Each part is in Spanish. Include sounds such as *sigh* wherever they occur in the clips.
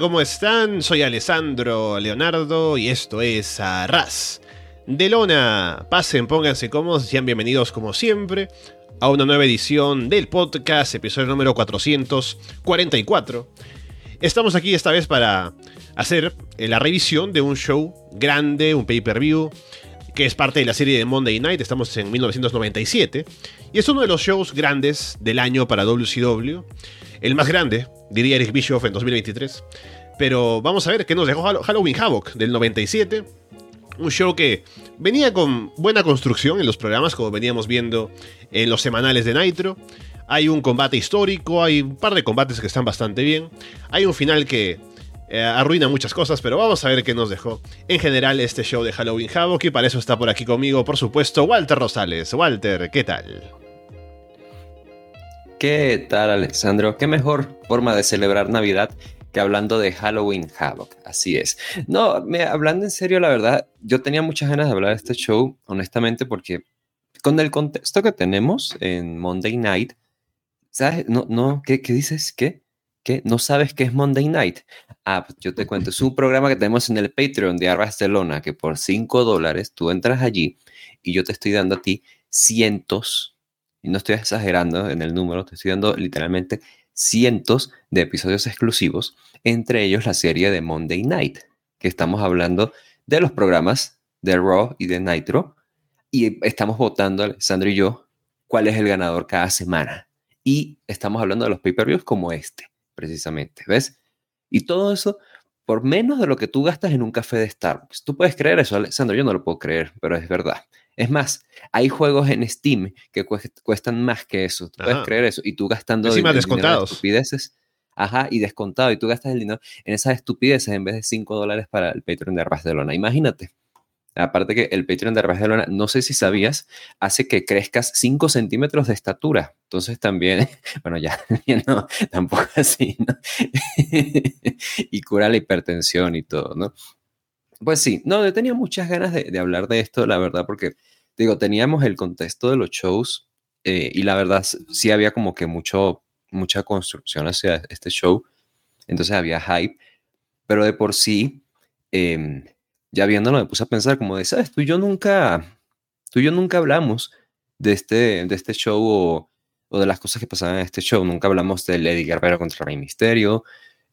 ¿cómo están? Soy Alessandro Leonardo y esto es Arras. De Lona, pasen, pónganse cómodos, sean bienvenidos como siempre a una nueva edición del podcast, episodio número 444. Estamos aquí esta vez para hacer la revisión de un show grande, un pay-per-view, que es parte de la serie de Monday Night, estamos en 1997, y es uno de los shows grandes del año para WCW, el más grande, diría Eric Bischoff en 2023, pero vamos a ver qué nos dejó Halloween Havoc del 97, un show que venía con buena construcción en los programas, como veníamos viendo en los semanales de Nitro, hay un combate histórico, hay un par de combates que están bastante bien, hay un final que eh, arruina muchas cosas, pero vamos a ver qué nos dejó en general este show de Halloween Havoc y para eso está por aquí conmigo, por supuesto, Walter Rosales. Walter, ¿qué tal? ¿Qué tal, Alexandro? ¿Qué mejor forma de celebrar Navidad que hablando de Halloween Havoc? Así es. No, me, hablando en serio, la verdad, yo tenía muchas ganas de hablar de este show, honestamente, porque con el contexto que tenemos en Monday Night, ¿sabes? No, no, ¿qué, qué dices? ¿Qué? ¿Qué? ¿No sabes qué es Monday Night? Ah, pues yo te cuento, es un programa que tenemos en el Patreon de Barcelona, que por 5 dólares tú entras allí y yo te estoy dando a ti cientos, y no estoy exagerando en el número, te estoy dando literalmente cientos de episodios exclusivos, entre ellos la serie de Monday Night, que estamos hablando de los programas de Raw y de Nitro, y estamos votando, Alessandro y yo, cuál es el ganador cada semana. Y estamos hablando de los pay-per-views como este precisamente, ¿ves? Y todo eso por menos de lo que tú gastas en un café de Starbucks. Tú puedes creer eso, Alessandro, yo no lo puedo creer, pero es verdad. Es más, hay juegos en Steam que cuestan más que eso. Tú puedes creer eso. Y tú gastando Encima descontados. estupideces. Ajá, y descontado. Y tú gastas el dinero en esas estupideces en vez de 5 dólares para el Patreon de Barcelona. Imagínate. Aparte que el Patreon de Barcelona, no sé si sabías, hace que crezcas 5 centímetros de estatura. Entonces también, *laughs* bueno, *laughs* ya, no, tampoco así, ¿no? *laughs* y cura la hipertensión y todo, ¿no? Pues sí, no, yo tenía muchas ganas de, hablar de esto, la verdad, porque, digo, teníamos el contexto de los shows eh, y la verdad sí había como que mucho, mucha construcción hacia este show. Entonces había hype, pero de por sí... Eh, ya viéndolo me puse a pensar como de, ¿sabes? Tú y yo nunca, tú yo nunca hablamos de este, de este show o, de las cosas que pasaban en este show. Nunca hablamos de Lady Guerrero contra Rey Misterio,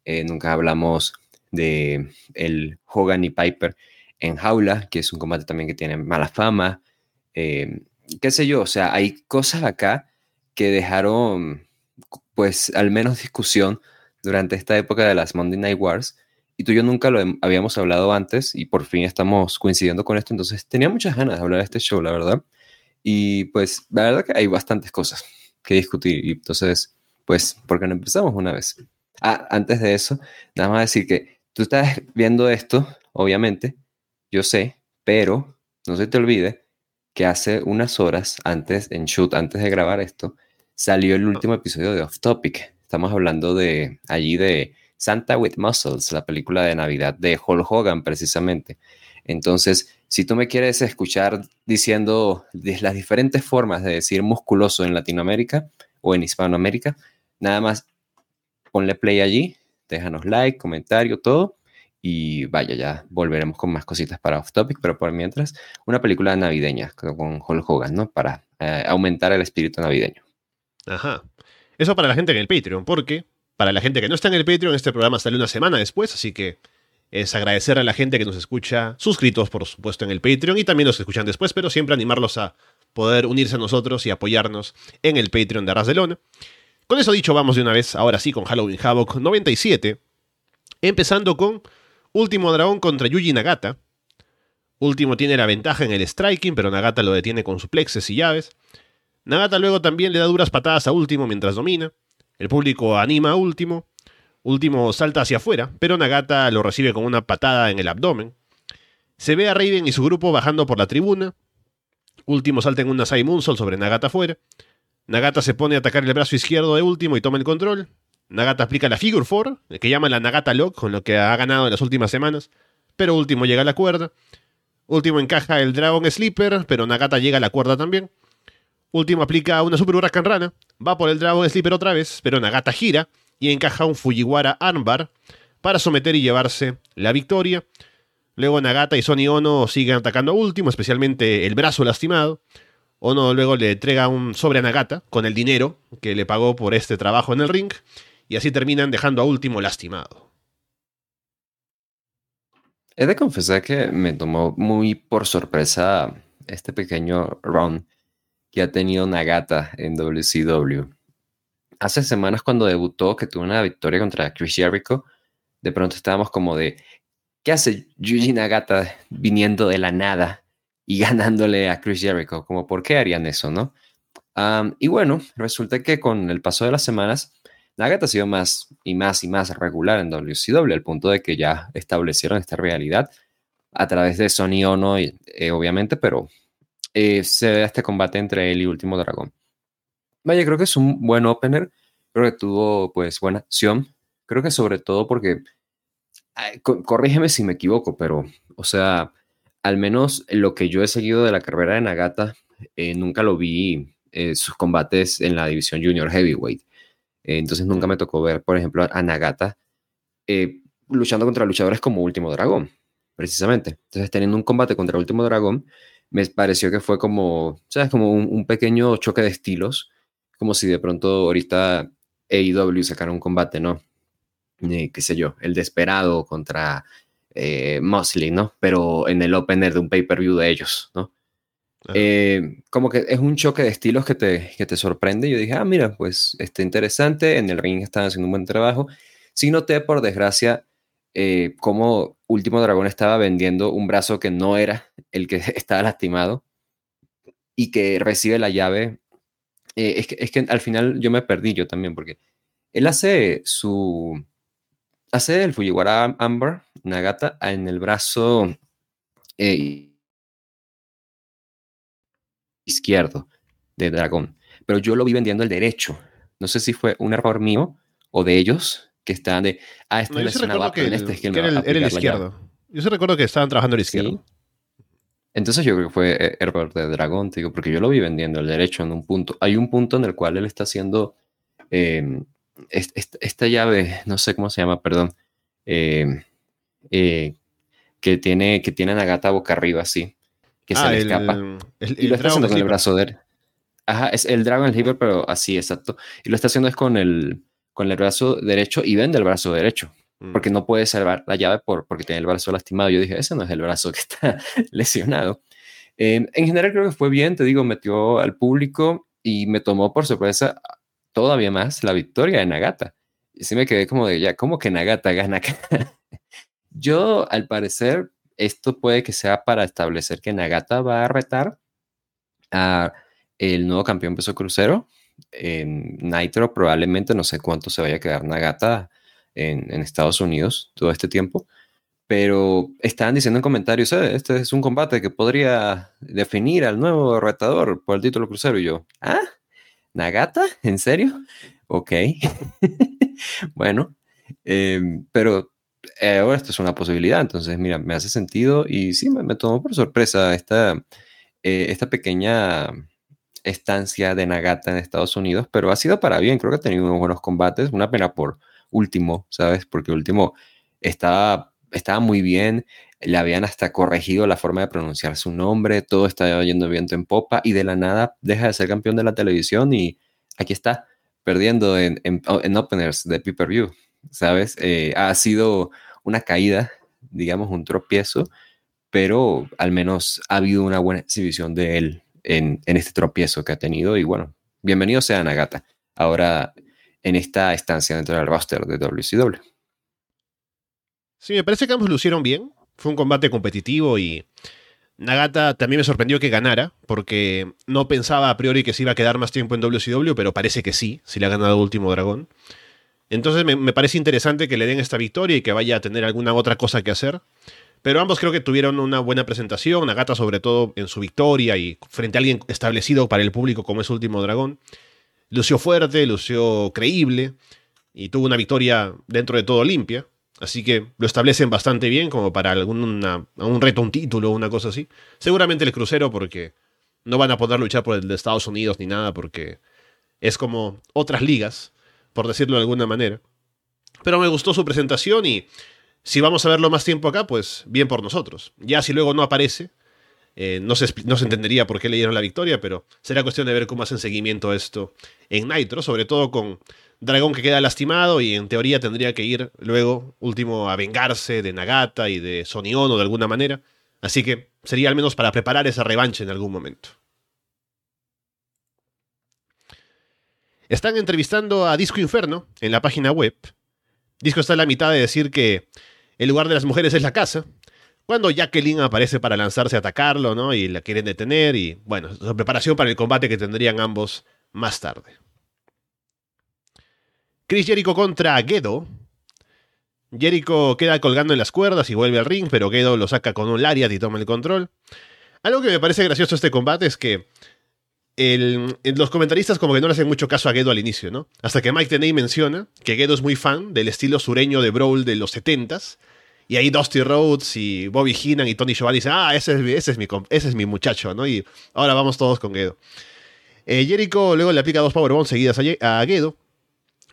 eh, nunca hablamos de el Hogan y Piper en jaula, que es un combate también que tiene mala fama. Eh, qué sé yo, o sea, hay cosas acá que dejaron, pues, al menos discusión durante esta época de las Monday Night Wars y tú y yo nunca lo habíamos hablado antes y por fin estamos coincidiendo con esto, entonces tenía muchas ganas de hablar de este show, la verdad. Y pues la verdad que hay bastantes cosas que discutir y entonces, pues, ¿por qué no empezamos una vez? Ah, antes de eso, nada más decir que tú estás viendo esto, obviamente, yo sé, pero no se te olvide que hace unas horas antes, en shoot, antes de grabar esto, salió el último episodio de Off Topic. Estamos hablando de allí de Santa with Muscles, la película de Navidad de Hulk Hogan precisamente. Entonces, si tú me quieres escuchar diciendo las diferentes formas de decir musculoso en Latinoamérica o en Hispanoamérica, nada más ponle play allí, déjanos like, comentario, todo. Y vaya, ya volveremos con más cositas para Off Topic, pero por mientras, una película navideña con Hulk Hogan, ¿no? Para eh, aumentar el espíritu navideño. Ajá. Eso para la gente en el Patreon, porque para la gente que no está en el Patreon, este programa sale una semana después, así que es agradecer a la gente que nos escucha, suscritos por supuesto en el Patreon y también nos escuchan después, pero siempre animarlos a poder unirse a nosotros y apoyarnos en el Patreon de Arras de Lona. Con eso dicho, vamos de una vez, ahora sí, con Halloween Havoc 97, empezando con Último Dragón contra Yuji Nagata. Último tiene la ventaja en el striking, pero Nagata lo detiene con suplexes y llaves. Nagata luego también le da duras patadas a Último mientras domina. El público anima a Último. Último salta hacia afuera, pero Nagata lo recibe con una patada en el abdomen. Se ve a Raiden y su grupo bajando por la tribuna. Último salta en una Sai Moonsault sobre Nagata afuera. Nagata se pone a atacar el brazo izquierdo de Último y toma el control. Nagata aplica la Figure 4, que llama la Nagata Lock, con lo que ha ganado en las últimas semanas. Pero Último llega a la cuerda. Último encaja el Dragon Sleeper, pero Nagata llega a la cuerda también. Último aplica una Super Huracán Rana, va por el Dragon Sleeper otra vez, pero Nagata gira y encaja un Fujiwara Armbar. para someter y llevarse la victoria. Luego Nagata y Sony Ono siguen atacando a último, especialmente el brazo lastimado. Ono luego le entrega un sobre a Nagata con el dinero que le pagó por este trabajo en el ring. Y así terminan dejando a último lastimado. He de confesar que me tomó muy por sorpresa este pequeño run que ha tenido Nagata en WCW. Hace semanas cuando debutó, que tuvo una victoria contra Chris Jericho, de pronto estábamos como de, ¿qué hace Yuji Nagata viniendo de la nada y *laughs* ganándole a Chris Jericho? Como, ¿por qué harían eso, no? y bueno, resulta que con el paso de las semanas, Nagata ha sido más y más y más regular en WCW, al punto de que ya establecieron esta realidad a través de Sony Ono, eh, obviamente, pero eh, se ve este combate entre él y Último Dragón. Vaya, creo que es un buen opener, creo que tuvo pues buena acción, creo que sobre todo porque, corrígeme si me equivoco, pero, o sea, al menos lo que yo he seguido de la carrera de Nagata, eh, nunca lo vi sus combates en la división junior heavyweight. entonces nunca me tocó ver, por ejemplo, a Nagata luchando contra luchadores como Último Dragón precisamente. Entonces, teniendo un combate contra último dragón, me pareció que fue como, ¿sabes? Como un, pequeño choque de estilos, como si de pronto ahorita AEW sacara un combate, ¿no? Eh, qué sé yo, el Desperado contra eh, Mosley, ¿no? Pero en el opener de un pay-per-view de ellos, ¿no? Eh, como que es un choque de estilos que te, que te sorprende. Yo dije, ah, mira, pues está interesante. En el ring están haciendo un buen trabajo. Sí noté, por desgracia, eh, cómo Último Dragón estaba vendiendo un brazo que no era el que *laughs* estaba lastimado y que recibe la llave. Eh, es, que, es, que, al final yo me perdí yo también, porque él hace su. Hace el Fujiwara Amber Nagata en el brazo eh, izquierdo de Dragón, pero yo lo vi vendiendo el derecho. No sé si fue un error mío o de ellos, que estaban de, ah, este es que, este es que, era, el, izquierdo. Yo se recuerdo que estaban trabajando el izquierdo. Entonces yo creo que fue eh, error de Dragón, digo, porque yo lo vi vendiendo el derecho en un punto. Hay un punto en el cual él está haciendo em, esta, llave, no sé cómo se llama, perdón, em, eh, que tiene que tiene a Nagata boca arriba así, que se ah, le escapa. y lo está haciendo con el brazo de Ajá, es el Dragon Sleeper, pero así, exacto. Y lo está haciendo es con el, con el brazo derecho y vende el brazo derecho. Mm. Porque no puede salvar la llave por, porque tiene el brazo lastimado. Yo dije, ese no es el brazo que está *laughs* lesionado. Em, en general creo que fue bien, te digo, metió al público y me tomó por sorpresa todavía más la victoria de Nagata. Y sí me quedé como de, ya, ¿cómo que Nagata gana acá? *laughs* Yo, al parecer, esto puede que sea para establecer que Nagata va a retar a el nuevo campeón peso crucero, en Nitro probablemente no sé cuánto se vaya a quedar Nagata en, Estados Unidos todo este tiempo, pero estaban diciendo en comentarios, eh, este es un combate que podría definir al nuevo retador por el título crucero y yo, ¿ah? ¿Nagata? ¿En serio? Ok. *laughs* bueno, em, pero eh, ahora esto es una posibilidad, entonces mira, me hace sentido y sí, me, tomó por sorpresa esta, eh, esta pequeña estancia de Nagata en Estados Unidos, pero ha sido para bien, creo que ha tenido unos buenos combates, una pena por último, ¿sabes? Porque último estaba, estaba muy bien, le habían hasta corregido la forma de pronunciar su nombre, todo estaba yendo viento en popa y de la nada deja de ser campeón de la televisión y aquí está, perdiendo en, en, openers de pay-per-view, ¿sabes? Eh, ha sido una caída, digamos, un tropiezo, pero al menos ha habido una buena exhibición de él en, este tropiezo que ha tenido. Y bueno, bienvenido sea Nagata, ahora en esta estancia dentro del roster de WCW. Sí, me parece que ambos lucieron bien. Fue un combate competitivo y Nagata también me sorprendió que ganara, porque no pensaba a priori que se iba a quedar más tiempo en WCW, pero parece que sí, si le ha ganado Último Dragón. Entonces me, me, parece interesante que le den esta victoria y que vaya a tener alguna otra cosa que hacer. Pero ambos creo que tuvieron una buena presentación, Nagata sobre todo en su victoria y frente a alguien establecido para el público como es Último Dragón. Lució fuerte, lució creíble y tuvo una victoria dentro de todo limpia. Así que lo establecen bastante bien como para algún un reto, un título, una cosa así. Seguramente el crucero porque no van a poder luchar por el de Estados Unidos ni nada porque es como otras ligas, por decirlo de alguna manera. Pero me gustó su presentación y si vamos a verlo más tiempo acá, pues bien por nosotros. Ya si luego no aparece, eh, no, se, no, se, entendería por qué le dieron la victoria, pero será cuestión de ver cómo hacen seguimiento a esto en Nitro, sobre todo con Dragón que queda lastimado y en teoría tendría que ir luego, último, a vengarse de Nagata y de Soniono de alguna manera. Así que sería al menos para preparar esa revancha en algún momento. Están entrevistando a Disco Inferno en la página web. Disco está en la mitad de decir que el lugar de las mujeres es la casa, cuando Jacqueline aparece para lanzarse a atacarlo, ¿no? Y la quieren detener y, bueno, su preparación para el combate que tendrían ambos más tarde. Chris Jericho contra Gedo. Jericho queda colgando en las cuerdas y vuelve al ring, pero Gedo lo saca con un lariat y toma el control. Algo que me parece gracioso este combate es que los comentaristas como que no le hacen mucho caso a Gedo al inicio, ¿no? Hasta que Mike Tenay menciona que Gedo es muy fan del estilo sureño de Brawl de los 70s. Y ahí Dusty Rhodes y Bobby Heenan y Tony Giovanni dicen, ah, ese es, ese es, mi, ese es mi muchacho, ¿no? Y ahora vamos todos con Gedo. Eh, Jericho luego le aplica dos powerbombs seguidas a, a Gedo.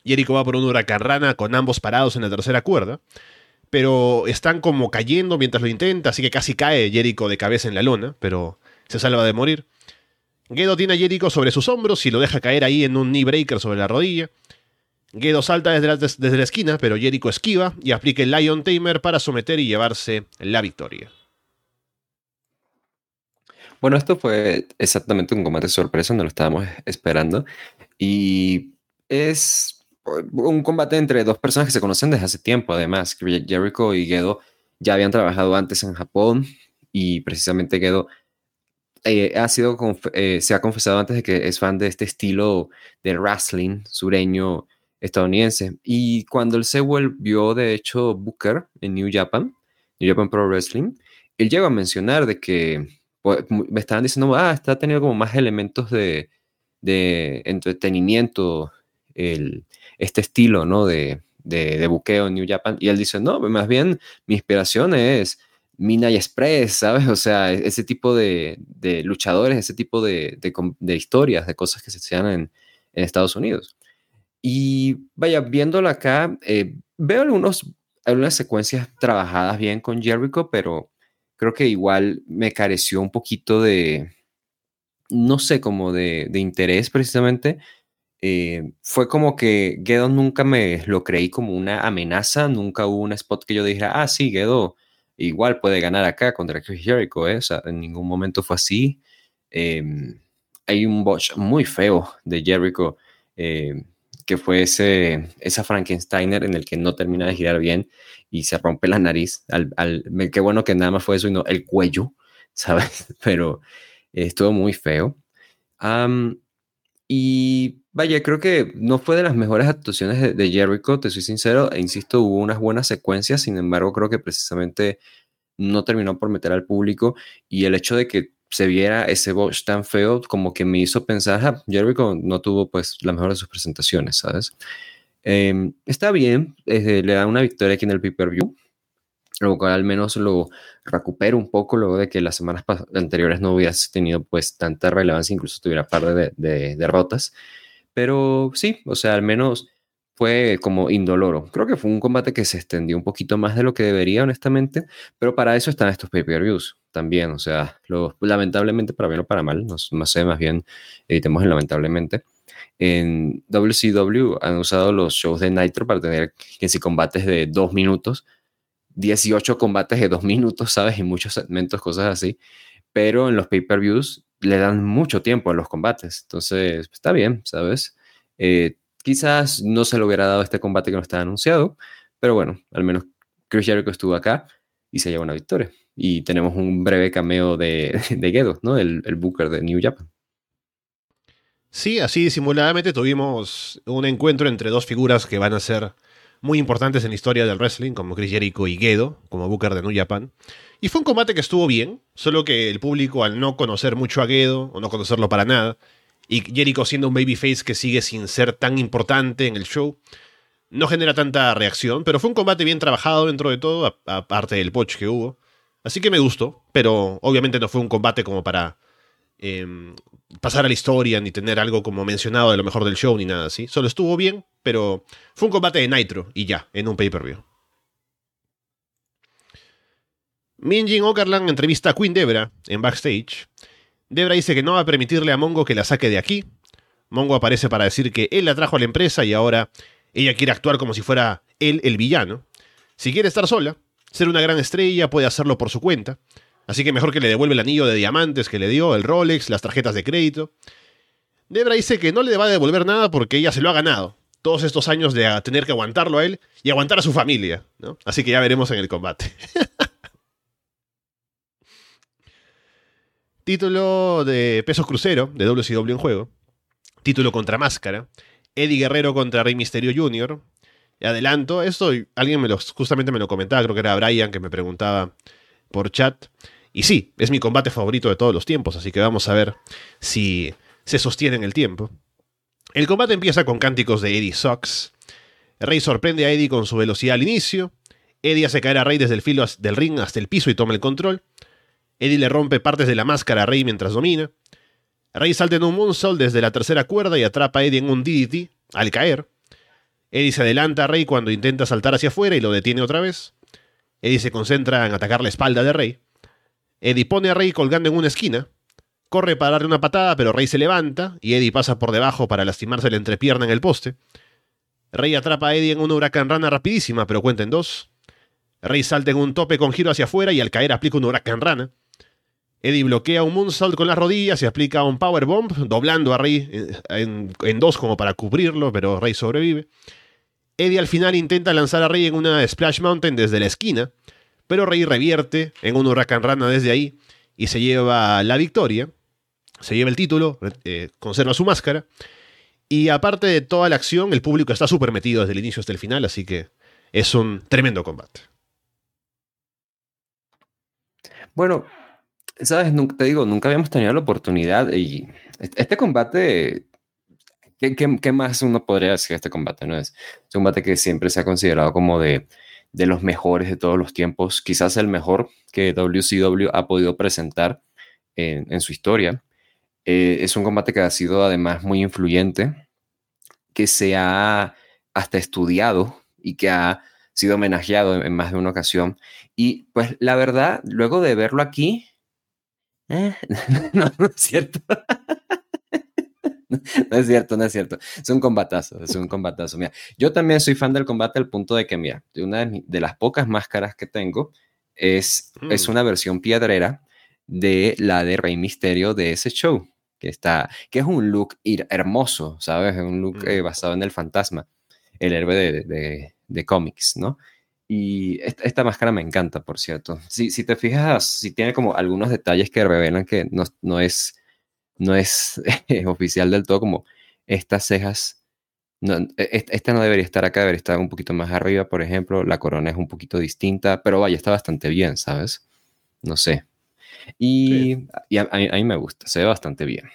Jericho va por un huracán rana con ambos parados en la tercera cuerda. Pero están como cayendo mientras lo intenta, así que casi cae Jericho de cabeza en la lona, pero se salva de morir. Gedo tiene a Jericho sobre sus hombros y lo deja caer ahí en un knee breaker sobre la rodilla. Gedo salta desde la, esquina, pero Jericho esquiva y aplica el Lion Tamer para someter y llevarse la victoria. Bueno, esto fue exactamente un combate sorpresa, no lo estábamos esperando. Y es un combate entre dos personas que se conocen desde hace tiempo, además. Jericho y Gedo ya habían trabajado antes en Japón y precisamente Gedo eh, ha sido, eh, se ha confesado antes de que es fan de este estilo de wrestling sureño estadounidense. Y cuando él se volvió, de hecho, Booker en New Japan, New Japan Pro Wrestling, él llegó a mencionar de que pues, me estaban diciendo, ah, está teniendo como más elementos de, de entretenimiento el, este estilo, ¿no? De, de, de, buqueo en New Japan. Y él dice, no, más bien mi inspiración es Mina Express, ¿sabes? O sea, e-, ese tipo de, luchadores, ese tipo de, historias, de cosas que se hacían en, Estados Unidos. Y vaya, viéndolo acá, eh, veo algunos, algunas secuencias trabajadas bien con Jericho, pero creo que igual me careció un poquito de, no sé, como de, interés precisamente. Eh, fue como que Gedo nunca me lo creí como una amenaza, nunca hubo un spot que yo dijera, ah, sí, Gedo igual puede ganar acá contra Chris Jericho, ¿eh? en ningún momento fue así. Em, hay un botch muy feo de Jericho, em, que fue ese, esa Frankensteiner en el que no termina de girar bien y se rompe la nariz. Al, qué bueno que nada más fue eso y no el cuello, *laughs* ¿sabes? Pero estuvo muy feo. y vaya, creo que no fue de las mejores actuaciones de, de, Jericho, te soy sincero, e insisto, hubo unas buenas secuencias, sin embargo, creo que precisamente no terminó por meter al público y el hecho de que se viera ese botch tan feo como que me hizo pensar, ah, Jericho no tuvo pues la mejor de sus presentaciones, ¿sabes? Em, está bien, le da una victoria aquí en el pay-per-view, lo cual al menos lo recupera un poco luego de que las semanas anteriores no hubiese tenido pues tanta relevancia, incluso tuviera par de, de derrotas. Pero sí, o sea, al menos fue como indoloro. Creo que fue un combate que se extendió un poquito más de lo que debería, honestamente, pero para eso están estos pay-per-views también, o sea, lamentablemente para bien o para mal, no, sé, más bien evitemos el lamentablemente. En WCW han usado los shows de Nitro para tener que si combates de dos minutos, 18 combates de dos minutos, ¿sabes? Y muchos segmentos, cosas así. Pero en los pay-per-views le dan mucho tiempo a los combates. Entonces, está bien, ¿sabes? Eh, Quizás no se le hubiera dado este combate que no estaba anunciado, pero bueno, al menos Chris Jericho estuvo acá y se lleva una victoria. Y tenemos un breve cameo de, *laughs* de Gedo, ¿no? El, el Booker de New Japan. Sí, así disimuladamente tuvimos un encuentro entre dos figuras que van a ser muy importantes en la historia del wrestling, como Chris Jericho y Gedo, como Booker de New Japan. Y fue un combate que estuvo bien, solo que el público, al no conocer mucho a Gedo, o no conocerlo para nada, y Jericho siendo un babyface que sigue sin ser tan importante en el show, no genera tanta reacción, pero fue un combate bien trabajado dentro de todo, aparte del poch que hubo. Así que me gustó, pero obviamente no fue un combate como para em, pasar a la historia, ni tener algo como mencionado de lo mejor del show, ni nada así. Solo estuvo bien pero fue un combate de Nitro y ya, en un pay-per-view. Minjin Okerland entrevista a Queen Debra en backstage. Debra dice que no va a permitirle a Mongo que la saque de aquí. Mongo aparece para decir que él la trajo a la empresa y ahora ella quiere actuar como si fuera él el villano. Si quiere estar sola, ser una gran estrella, puede hacerlo por su cuenta. Así que mejor que le devuelva el anillo de diamantes que le dio, el Rolex, las tarjetas de crédito. Debra dice que no le va a devolver nada porque ella se lo ha ganado. Todos estos años de tener que aguantarlo a él y aguantar a su familia. Así que ya veremos en el combate. *laughs* Título de pesos crucero de WCW en juego. Título contra máscara. Eddie Guerrero contra Rey Misterio Jr. Y adelanto, esto alguien me lo, justamente me lo comentaba, creo que era Brian que me preguntaba por chat. Y sí, es mi combate favorito de todos los tiempos, así que vamos a ver si se sostiene en el tiempo. El combate empieza con cánticos de Eddie Sox. Rey sorprende a Eddie con su velocidad al inicio. Eddie hace caer a Rey desde el filo del ring hasta el piso y toma el control. Eddie le rompe partes de la máscara a Rey mientras domina. Rey salta en un moonsault desde la tercera cuerda y atrapa a Eddie en un DDT al caer. Eddie se adelanta a Rey cuando intenta saltar hacia afuera y lo detiene otra vez. Eddie se concentra en atacar la espalda de Rey. Eddie pone a Rey colgando en una esquina. Corre para darle una patada, pero Rey se levanta y Eddie pasa por debajo para lastimarse la entrepierna en el poste. Rey atrapa a Eddie en una huracán rana rapidísima, pero cuenta en dos. Rey salta en un tope con giro hacia afuera y al caer aplica una huracán rana. Eddie bloquea un moonsault con las rodillas y aplica un powerbomb, doblando a Rey en, en, dos como para cubrirlo, pero Rey sobrevive. Eddie al final intenta lanzar a Rey en una Splash Mountain desde la esquina, pero Rey revierte en un huracán rana desde ahí y se lleva la victoria, se lleva el título, eh, conserva su máscara. Y aparte de toda la acción, el público está súper metido desde el inicio hasta el final, así que es un tremendo combate. Bueno, sabes, te digo, nunca habíamos tenido la oportunidad y este combate ¿Qué, más uno podría decir de este combate? ¿no? Es, un combate que siempre se ha considerado como de, de los mejores de todos los tiempos, quizás el mejor que WCW ha podido presentar en, su historia. Eh, es un combate que ha sido además muy influyente, que se ha hasta estudiado y que ha sido homenajeado en, más de una ocasión. Y pues la verdad, luego de verlo aquí, eh, *laughs* no, no es cierto. *laughs* no es cierto, no es cierto. Es un combatazo, es un combatazo. Mira, yo también soy fan del combate al punto de que, mira, una de, las pocas máscaras que tengo es, es mm. una versión piedrera de la de Rey Misterio de ese show, que está, que es un look hermoso, ¿sabes? Es un look eh, mm. basado en el fantasma, el héroe de, de, cómics, ¿no? Y esta, máscara me encanta, por cierto. Si, si te fijas, si tiene como algunos detalles que revelan que no, no es no es *laughs* oficial del todo, como estas cejas, no, e, esta no debería estar acá, debería estar un poquito más arriba, por ejemplo, la corona es un poquito distinta, pero vaya, está bastante bien, ¿sabes? No sé. Y, a, mí, me gusta, se ve bastante bien.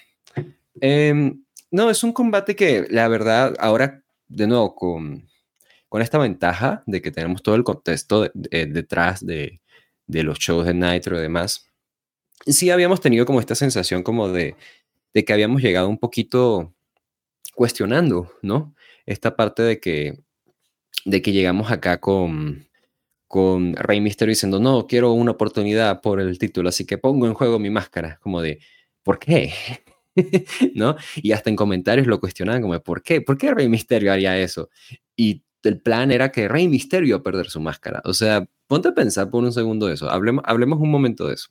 Em, no, es un combate que la verdad, ahora de nuevo con, con esta ventaja de que tenemos todo el contexto detrás de, de, los shows de Nitro y demás, sí habíamos tenido como esta sensación como de, de que habíamos llegado un poquito cuestionando, ¿no? Esta parte de que, de que llegamos acá con, con Rey Mysterio diciendo, no, quiero una oportunidad por el título, así que pongo en juego mi máscara, como de, ¿por qué? *laughs* ¿No? Y hasta en comentarios lo cuestionaban como, ¿por qué? ¿Por qué Rey Mysterio haría eso? Y el plan era que Rey Mysterio iba a perder su máscara. O sea, ponte a pensar por un segundo eso, hablemos, un momento de eso.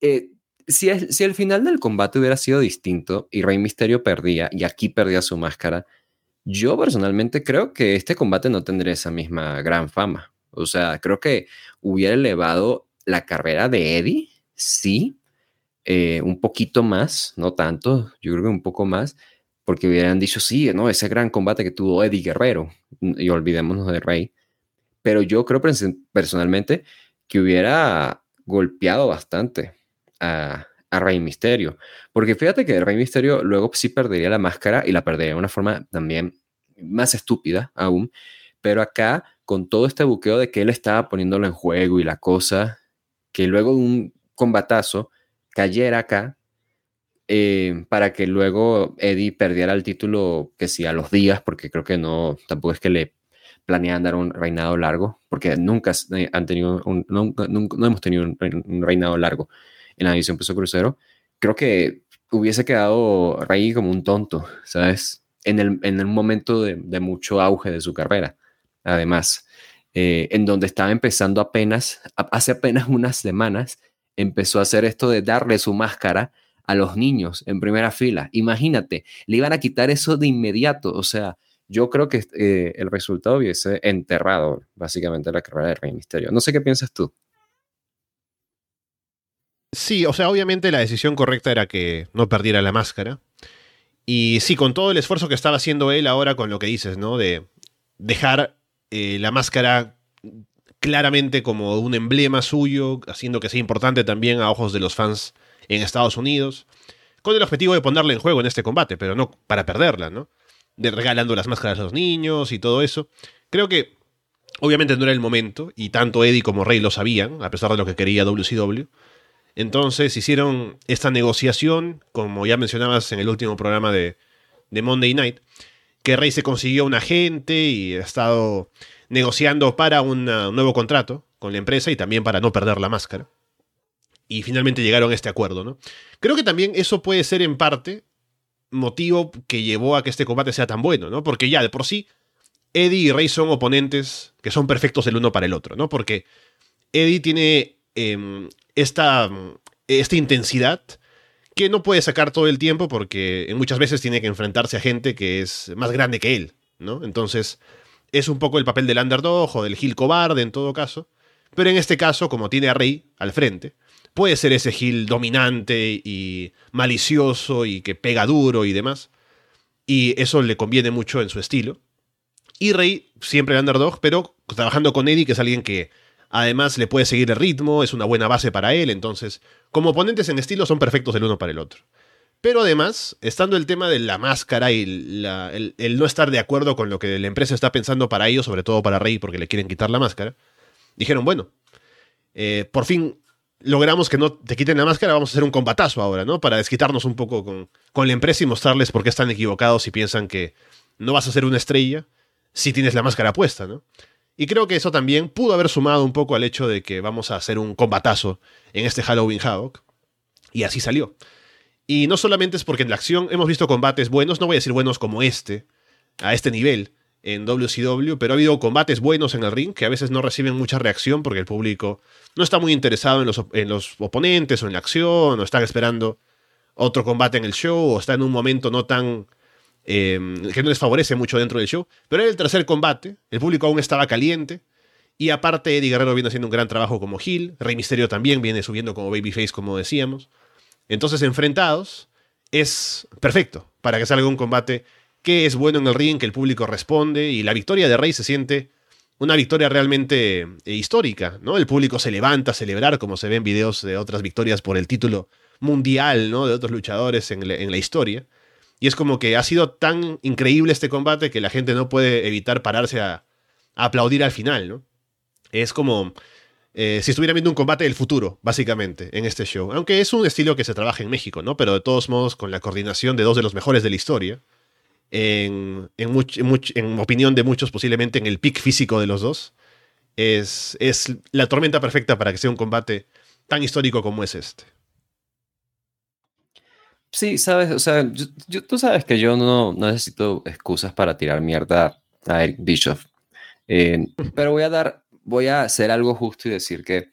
Eh, si, si el final del combate hubiera sido distinto y Rey Misterio perdía y aquí perdía su máscara, yo personalmente creo que este combate no tendría esa misma gran fama. O sea, creo que hubiera elevado la carrera de Eddie, sí, eh, un poquito más, no tanto, yo creo que un poco más, porque hubieran dicho, sí, no, ese gran combate que tuvo Eddie Guerrero, y olvidémonos de Rey. Pero yo creo personalmente que hubiera golpeado bastante a, Rey Misterio. Porque fíjate que Rey Misterio luego sí perdería la máscara y la perdería de una forma también más estúpida aún. Pero acá, con todo este buqueo de que él estaba poniéndolo en juego y la cosa, que luego un combatazo cayera acá, eh, para que luego Eddie perdiera el título, que sí, a los días, porque creo que no, tampoco es que le planean dar un reinado largo, porque nunca han tenido un, nunca, no hemos tenido un, reinado largo en la división peso crucero. Creo que hubiese quedado Rey como un tonto, ¿sabes? En el, en el momento de, de mucho auge de su carrera, además, eh, en donde estaba empezando apenas, hace apenas unas semanas, empezó a hacer esto de darle su máscara a los niños en primera fila. Imagínate, le iban a quitar eso de inmediato. O sea, yo creo que eh, el resultado hubiese enterrado básicamente la carrera de Rey Misterio. No sé qué piensas tú. Sí, o sea, obviamente la decisión correcta era que no perdiera la máscara. Y sí, con todo el esfuerzo que estaba haciendo él ahora con lo que dices, ¿no? De dejar eh, la máscara claramente como un emblema suyo, haciendo que sea importante también a ojos de los fans en Estados Unidos, con el objetivo de ponerla en juego en este combate, pero no para perderla, ¿no? De regalando las máscaras a los niños y todo eso. Creo que obviamente no era el momento, y tanto Eddie como Rey lo sabían, a pesar de lo que quería WCW. Entonces hicieron esta negociación, como ya mencionabas en el último programa de, de Monday Night, que Rey se consiguió un agente y ha estado negociando para un nuevo contrato con la empresa y también para no perder la máscara. Y finalmente llegaron a este acuerdo, ¿no? Creo que también eso puede ser en parte motivo que llevó a que este combate sea tan bueno, ¿no? Porque ya de por sí, Eddie y Rey son oponentes que son perfectos el uno para el otro, ¿no? Porque Eddie tiene em, esta, esta intensidad que no puede sacar todo el tiempo porque muchas veces tiene que enfrentarse a gente que es más grande que él, ¿no? Entonces, es un poco el papel del underdog o del Gil cobarde en todo caso. Pero en este caso, como tiene a Rey al frente, puede ser ese Gil dominante y malicioso y que pega duro y demás. Y eso le conviene mucho en su estilo. Y Rey, siempre el underdog, pero trabajando con Eddie, que es alguien que además le puede seguir el ritmo, es una buena base para él. Entonces, como oponentes en estilo, son perfectos el uno para el otro. Pero además, estando el tema de la máscara y el, no estar de acuerdo con lo que la empresa está pensando para ellos, sobre todo para Rey, porque le quieren quitar la máscara, dijeron, bueno, eh, por fin logramos que no te quiten la máscara, vamos a hacer un combatazo ahora, ¿no? Para desquitarnos un poco con, con la empresa y mostrarles por qué están equivocados y piensan que no vas a ser una estrella si tienes la máscara puesta, ¿no? Y creo que eso también pudo haber sumado un poco al hecho de que vamos a hacer un combatazo en este Halloween Havoc. Y así salió. Y no solamente es porque en la acción hemos visto combates buenos, no voy a decir buenos como este, a este nivel en WCW, pero ha habido combates buenos en el ring que a veces no reciben mucha reacción porque el público no está muy interesado en los, en los oponentes o en la acción, o están esperando otro combate en el show, o está en un momento no tan... Em, que no les favorece mucho dentro del show. Pero era el tercer combate, el público aún estaba caliente, y aparte Eddie Guerrero viene haciendo un gran trabajo como heel, Rey Misterio también viene subiendo como babyface, como decíamos. Entonces, enfrentados, es perfecto para que salga un combate que es bueno en el ring, que el público responde y la victoria de Rey se siente una victoria realmente eh, histórica, ¿no? El público se levanta a celebrar, como se ve en videos de otras victorias por el título mundial, ¿no? De otros luchadores en la, historia. Y es como que ha sido tan increíble este combate que la gente no puede evitar pararse a, a aplaudir al final, ¿no? Es como eh, si estuviera viendo un combate del futuro, básicamente, en este show. Aunque es un estilo que se trabaja en México, ¿no? Pero de todos modos, con la coordinación de dos de los mejores de la historia, en, en, opinión de muchos, posiblemente en el pick físico de los dos, es, es la tormenta perfecta para que sea un combate tan histórico como es este. Sí, sabes, o sea, tú sabes que yo no, necesito excusas para tirar mierda a Eric Bischoff. Eh, *laughs* pero voy a dar voy a hacer algo justo y decir que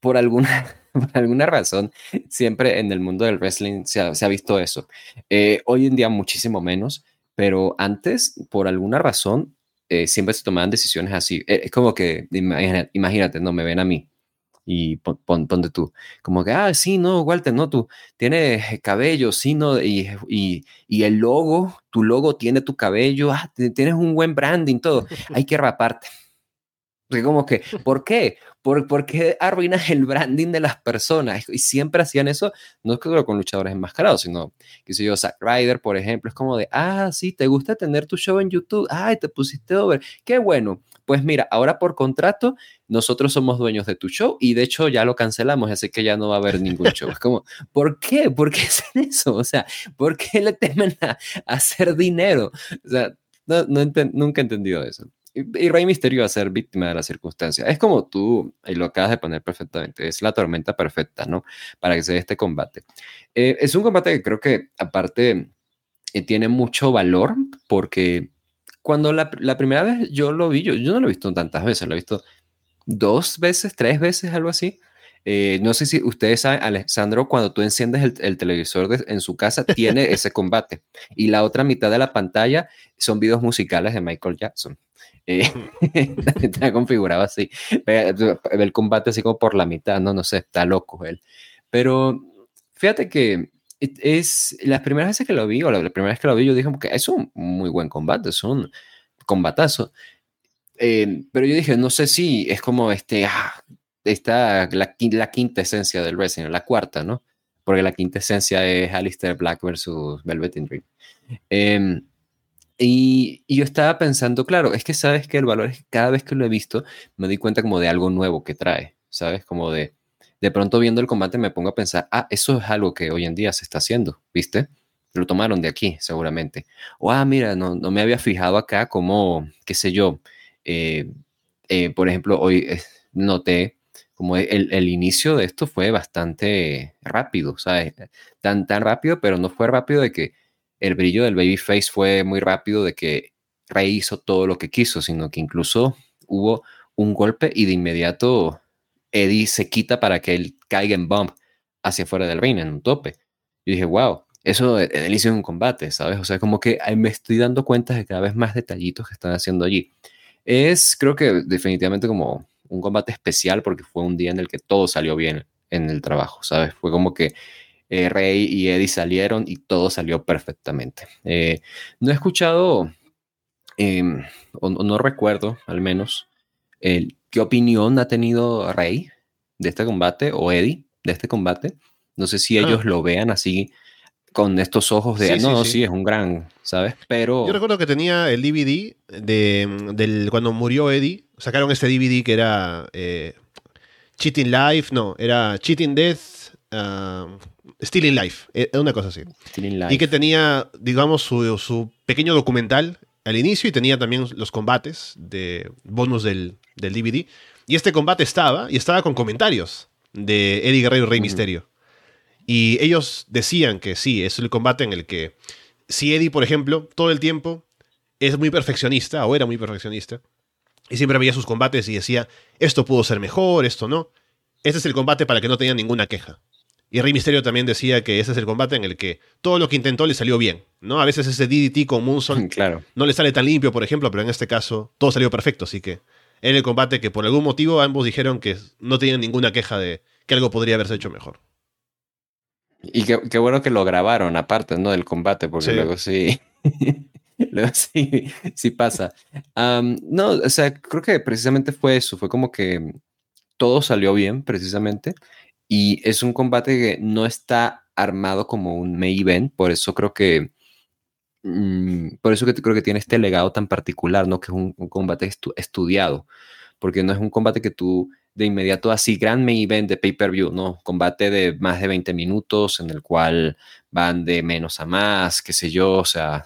por alguna, *laughs* alguna razón, siempre en el mundo del wrestling se ha, visto eso. Eh, hoy en día muchísimo menos, pero antes, por alguna razón, eh, siempre se tomaban decisiones así. Eh, es como que, imagínate, no me ven a mí y pon, ponte tú, como que, ah, sí, no, Walter, no, tú tienes cabello, sí, no, y, y, y, el logo, tu logo tiene tu cabello, ah, tienes un buen branding, todo, hay que raparte Porque como que, ¿por qué? ¿Por, ¿Por, qué arruinas el branding de las personas? Y siempre hacían eso, no es que con luchadores enmascarados, sino, que sé yo, Zack Ryder, por ejemplo, es como de, ah, sí, te gusta tener tu show en YouTube, ay, te pusiste over, qué bueno. Pues mira, ahora por contrato, nosotros somos dueños de tu show y de hecho ya lo cancelamos, así que ya no va a haber ningún show. Es como, ¿por qué? ¿Por qué *laughs* hacen eso? O sea, ¿por qué le temen a, hacer dinero? O sea, no, nunca he entendido eso y Rey Misterio va a ser víctima de la circunstancia. Es como tú, y lo acabas de poner perfectamente, es la tormenta perfecta, ¿no? Para que se dé este combate. Eh, es un combate que creo que aparte eh, tiene mucho valor porque cuando la, la, primera vez yo lo vi, yo, yo no lo he visto tantas veces, lo he visto dos veces, tres veces, algo así. Eh, no sé si ustedes saben, Alessandro, cuando tú enciendes el, el televisor en su casa, tiene *laughs* ese combate. Y la otra mitad de la pantalla son videos musicales de Michael Jackson. Eh, *laughs* está configurado así. El combate así como por la mitad, no, no sé, está loco él. Pero fíjate que es las primeras veces que lo vi, o la, primera vez que lo vi, yo dije que es un muy buen combate, es un combatazo. Eh, pero yo dije, no sé si es como este, ah, esta, la, la, quinta esencia del wrestling, la cuarta, ¿no? Porque la quinta esencia es Alistair Black versus Velvet Dream. Eh, y, yo estaba pensando, claro, es que sabes que el valor es que cada vez que lo he visto me doy cuenta como de algo nuevo que trae, ¿sabes? Como de, de pronto viendo el combate me pongo a pensar, ah, eso es algo que hoy en día se está haciendo, ¿viste? Lo tomaron de aquí, seguramente. O, ah, mira, no, no me había fijado acá como, qué sé yo, eh, eh, por ejemplo, hoy eh, noté como el, el, inicio de esto fue bastante rápido, ¿sabes? Tan, tan rápido, pero no fue rápido de que el brillo del babyface fue muy rápido de que Rey hizo todo lo que quiso, sino que incluso hubo un golpe y de inmediato Eddie se quita para que él caiga en bump hacia afuera del ring, en un tope. Y dije, wow, eso en el inicio de un combate, ¿sabes? O sea, como que me estoy dando cuenta de cada vez más detallitos que están haciendo allí. Es, creo que definitivamente como un combate especial porque fue un día en el que todo salió bien en el trabajo, ¿sabes? Fue como que eh, Rey y Eddie salieron y todo salió perfectamente. Eh, no he escuchado, em, o, no recuerdo al menos, qué opinión ha tenido Rey de este combate o Eddie de este combate. No sé si ah. ellos lo vean así con estos ojos de, no, sí, es un gran, ¿sabes? Pero... Yo recuerdo que tenía el DVD de, del, cuando murió Eddie, sacaron este DVD que era eh, Cheating Life, no, era Cheating Death, uh, Still in Life, eh, una cosa así. Y que tenía, digamos, su, pequeño documental al inicio y tenía también los combates de bonus del, DVD. Y este combate estaba, y estaba con comentarios de Eddie Guerrero y Rey Misterio. Y ellos decían que sí, es el combate en el que si Eddie, por ejemplo, todo el tiempo es muy perfeccionista, o era muy perfeccionista, y siempre veía sus combates y decía, esto pudo ser mejor, esto no. Este es el combate para que no tenga ninguna queja. Y Rey Misterio también decía que ese es el combate en el que todo lo que intentó le salió bien, ¿no? A veces ese DDT con Moonsault *laughs* claro. no le sale tan limpio, por ejemplo, pero en este caso todo salió perfecto, así que era el combate que por algún motivo ambos dijeron que no tenían ninguna queja de que algo podría haberse hecho mejor. Y qué, bueno que lo grabaron aparte, ¿no? Del combate, porque luego sí... *laughs* *laughs* sí pasa. no, o sea, creo que precisamente fue eso, fue como que todo salió bien, precisamente. Y es un combate que no está armado como un main event, por eso creo que mm, por eso que creo que tiene este legado tan particular, ¿no? Que es un, combate estudiado, porque no es un combate que tú de inmediato así, gran main event de pay-per-view, ¿no? Combate de más de 20 minutos en el cual van de menos a más, qué sé yo, o sea,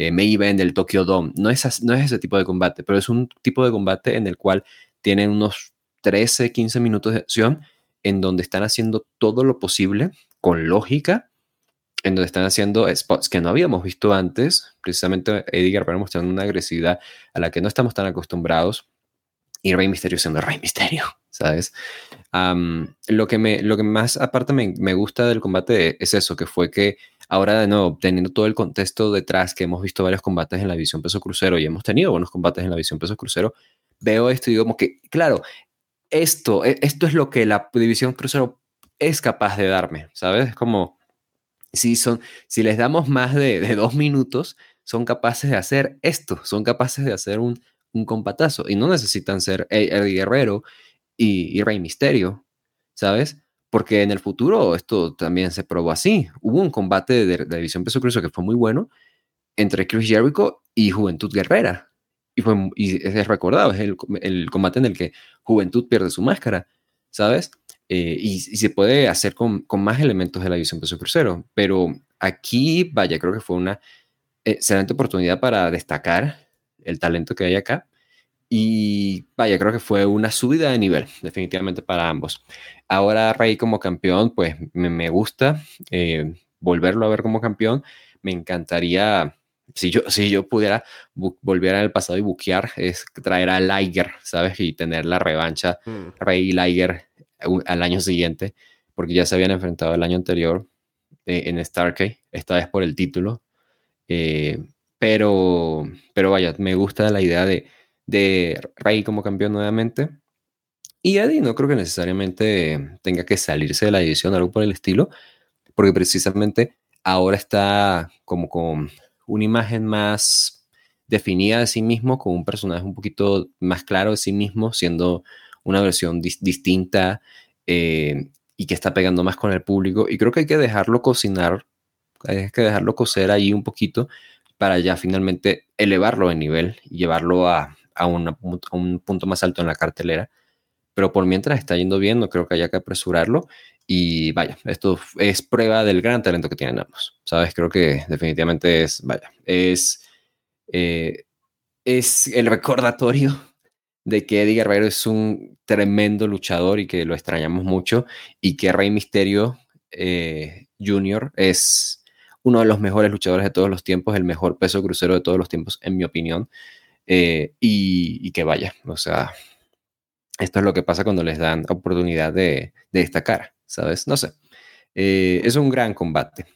eh, main event del Tokyo Dome. No es, no es ese tipo de combate, pero es un tipo de combate en el cual tienen unos 13, 15 minutos de acción en donde están haciendo todo lo posible con lógica, en donde están haciendo spots que no habíamos visto antes, precisamente Eddie Guerrero mostrando una agresividad a la que no estamos tan acostumbrados, y Rey Misterio siendo Rey Misterio, *laughs* ¿sabes? lo, que me, lo que más aparte me, me, gusta del combate es eso, que fue que ahora de nuevo, teniendo todo el contexto detrás, que hemos visto varios combates en la división peso crucero y hemos tenido buenos combates en la división peso crucero, veo esto y digo como que, claro, esto, e, esto es lo que la división crucero es capaz de darme, ¿sabes? Es como, si, son, si les damos más de, dos minutos, son capaces de hacer esto, son capaces de hacer un, un combatazo y no necesitan ser Eddie Guerrero y, Rey Misterio, ¿sabes? Porque en el futuro esto también se probó así. Hubo un combate de, la división peso crucero que fue muy bueno entre Chris Jericho y Juventud Guerrera. Y, fue, y es recordado, es el, combate en el que Juventud pierde su máscara, ¿sabes? Eh, y, se puede hacer con, con, más elementos de la división peso crucero. Pero aquí, vaya, creo que fue una excelente oportunidad para destacar el talento que hay acá. Y vaya, creo que fue una subida de nivel, definitivamente para ambos. Ahora Rey como campeón, pues me, gusta eh, volverlo a ver como campeón. Me encantaría, si yo, si yo pudiera volver al pasado y buquear, es traer a Liger, ¿sabes? Y tener la revancha mm. Rey y Liger al año siguiente, porque ya se habían enfrentado el año anterior eh, en Starkey, esta vez por el título. Eh, pero, pero vaya, me gusta la idea de, de Rey como campeón nuevamente. Y Eddie no creo que necesariamente tenga que salirse de la división, algo por el estilo, porque precisamente ahora está como con una imagen más definida de sí mismo, con un personaje un poquito más claro de sí mismo, siendo una versión distinta eh, y que está pegando más con el público. Y creo que hay que dejarlo cocinar, hay que dejarlo cocer ahí un poquito para ya finalmente elevarlo de nivel y llevarlo a, a, un punto más alto en la cartelera. Pero por mientras está yendo bien, no creo que haya que apresurarlo. Y vaya, esto es prueba del gran talento que tienen ambos. ¿Sabes? Creo que definitivamente es, vaya, es, eh, es el recordatorio de que Eddie Guerrero es un tremendo luchador y que lo extrañamos mucho y que Rey Misterio eh, Jr. es uno de los mejores luchadores de todos los tiempos, el mejor peso crucero de todos los tiempos, en mi opinión. Eh, y, que vaya, o sea, esto es lo que pasa cuando les dan oportunidad de, destacar, ¿sabes? No sé. Eh, es un gran combate.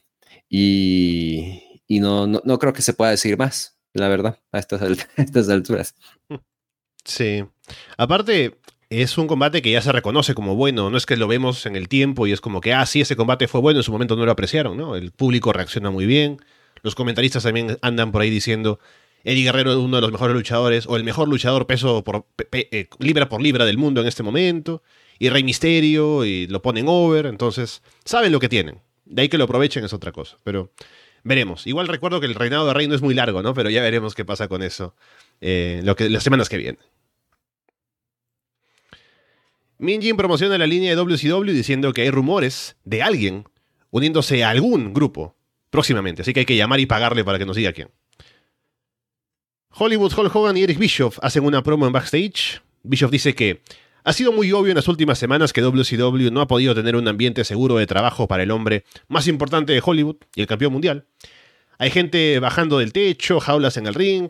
Y, y no, no, no, creo que se pueda decir más, la verdad, a estas, *laughs* a estas alturas. Sí. Aparte, es un combate que ya se reconoce como bueno, no es que lo vemos en el tiempo y es como que, ah, sí, ese combate fue bueno, en su momento no lo apreciaron, ¿no? El público reacciona muy bien, los comentaristas también andan por ahí diciendo, Eddie Guerrero es uno de los mejores luchadores, o el mejor luchador peso por, eh, libra por libra del mundo en este momento, y Rey Misterio, y lo ponen over, entonces saben lo que tienen. De ahí que lo aprovechen es otra cosa, pero veremos. Igual recuerdo que el reinado de Rey no es muy largo, ¿no? Pero ya veremos qué pasa con eso eh, lo que, las semanas que vienen. Minjin promociona la línea de WCW diciendo que hay rumores de alguien uniéndose a algún grupo próximamente, así que hay que llamar y pagarle para que nos diga quién. Hollywood Hulk Hogan y Eric Bischoff hacen una promo en backstage. Bischoff dice que ha sido muy obvio en las últimas semanas que WCW no ha podido tener un ambiente seguro de trabajo para el hombre más importante de Hollywood y el campeón mundial. Hay gente bajando del techo, jaulas en el ring.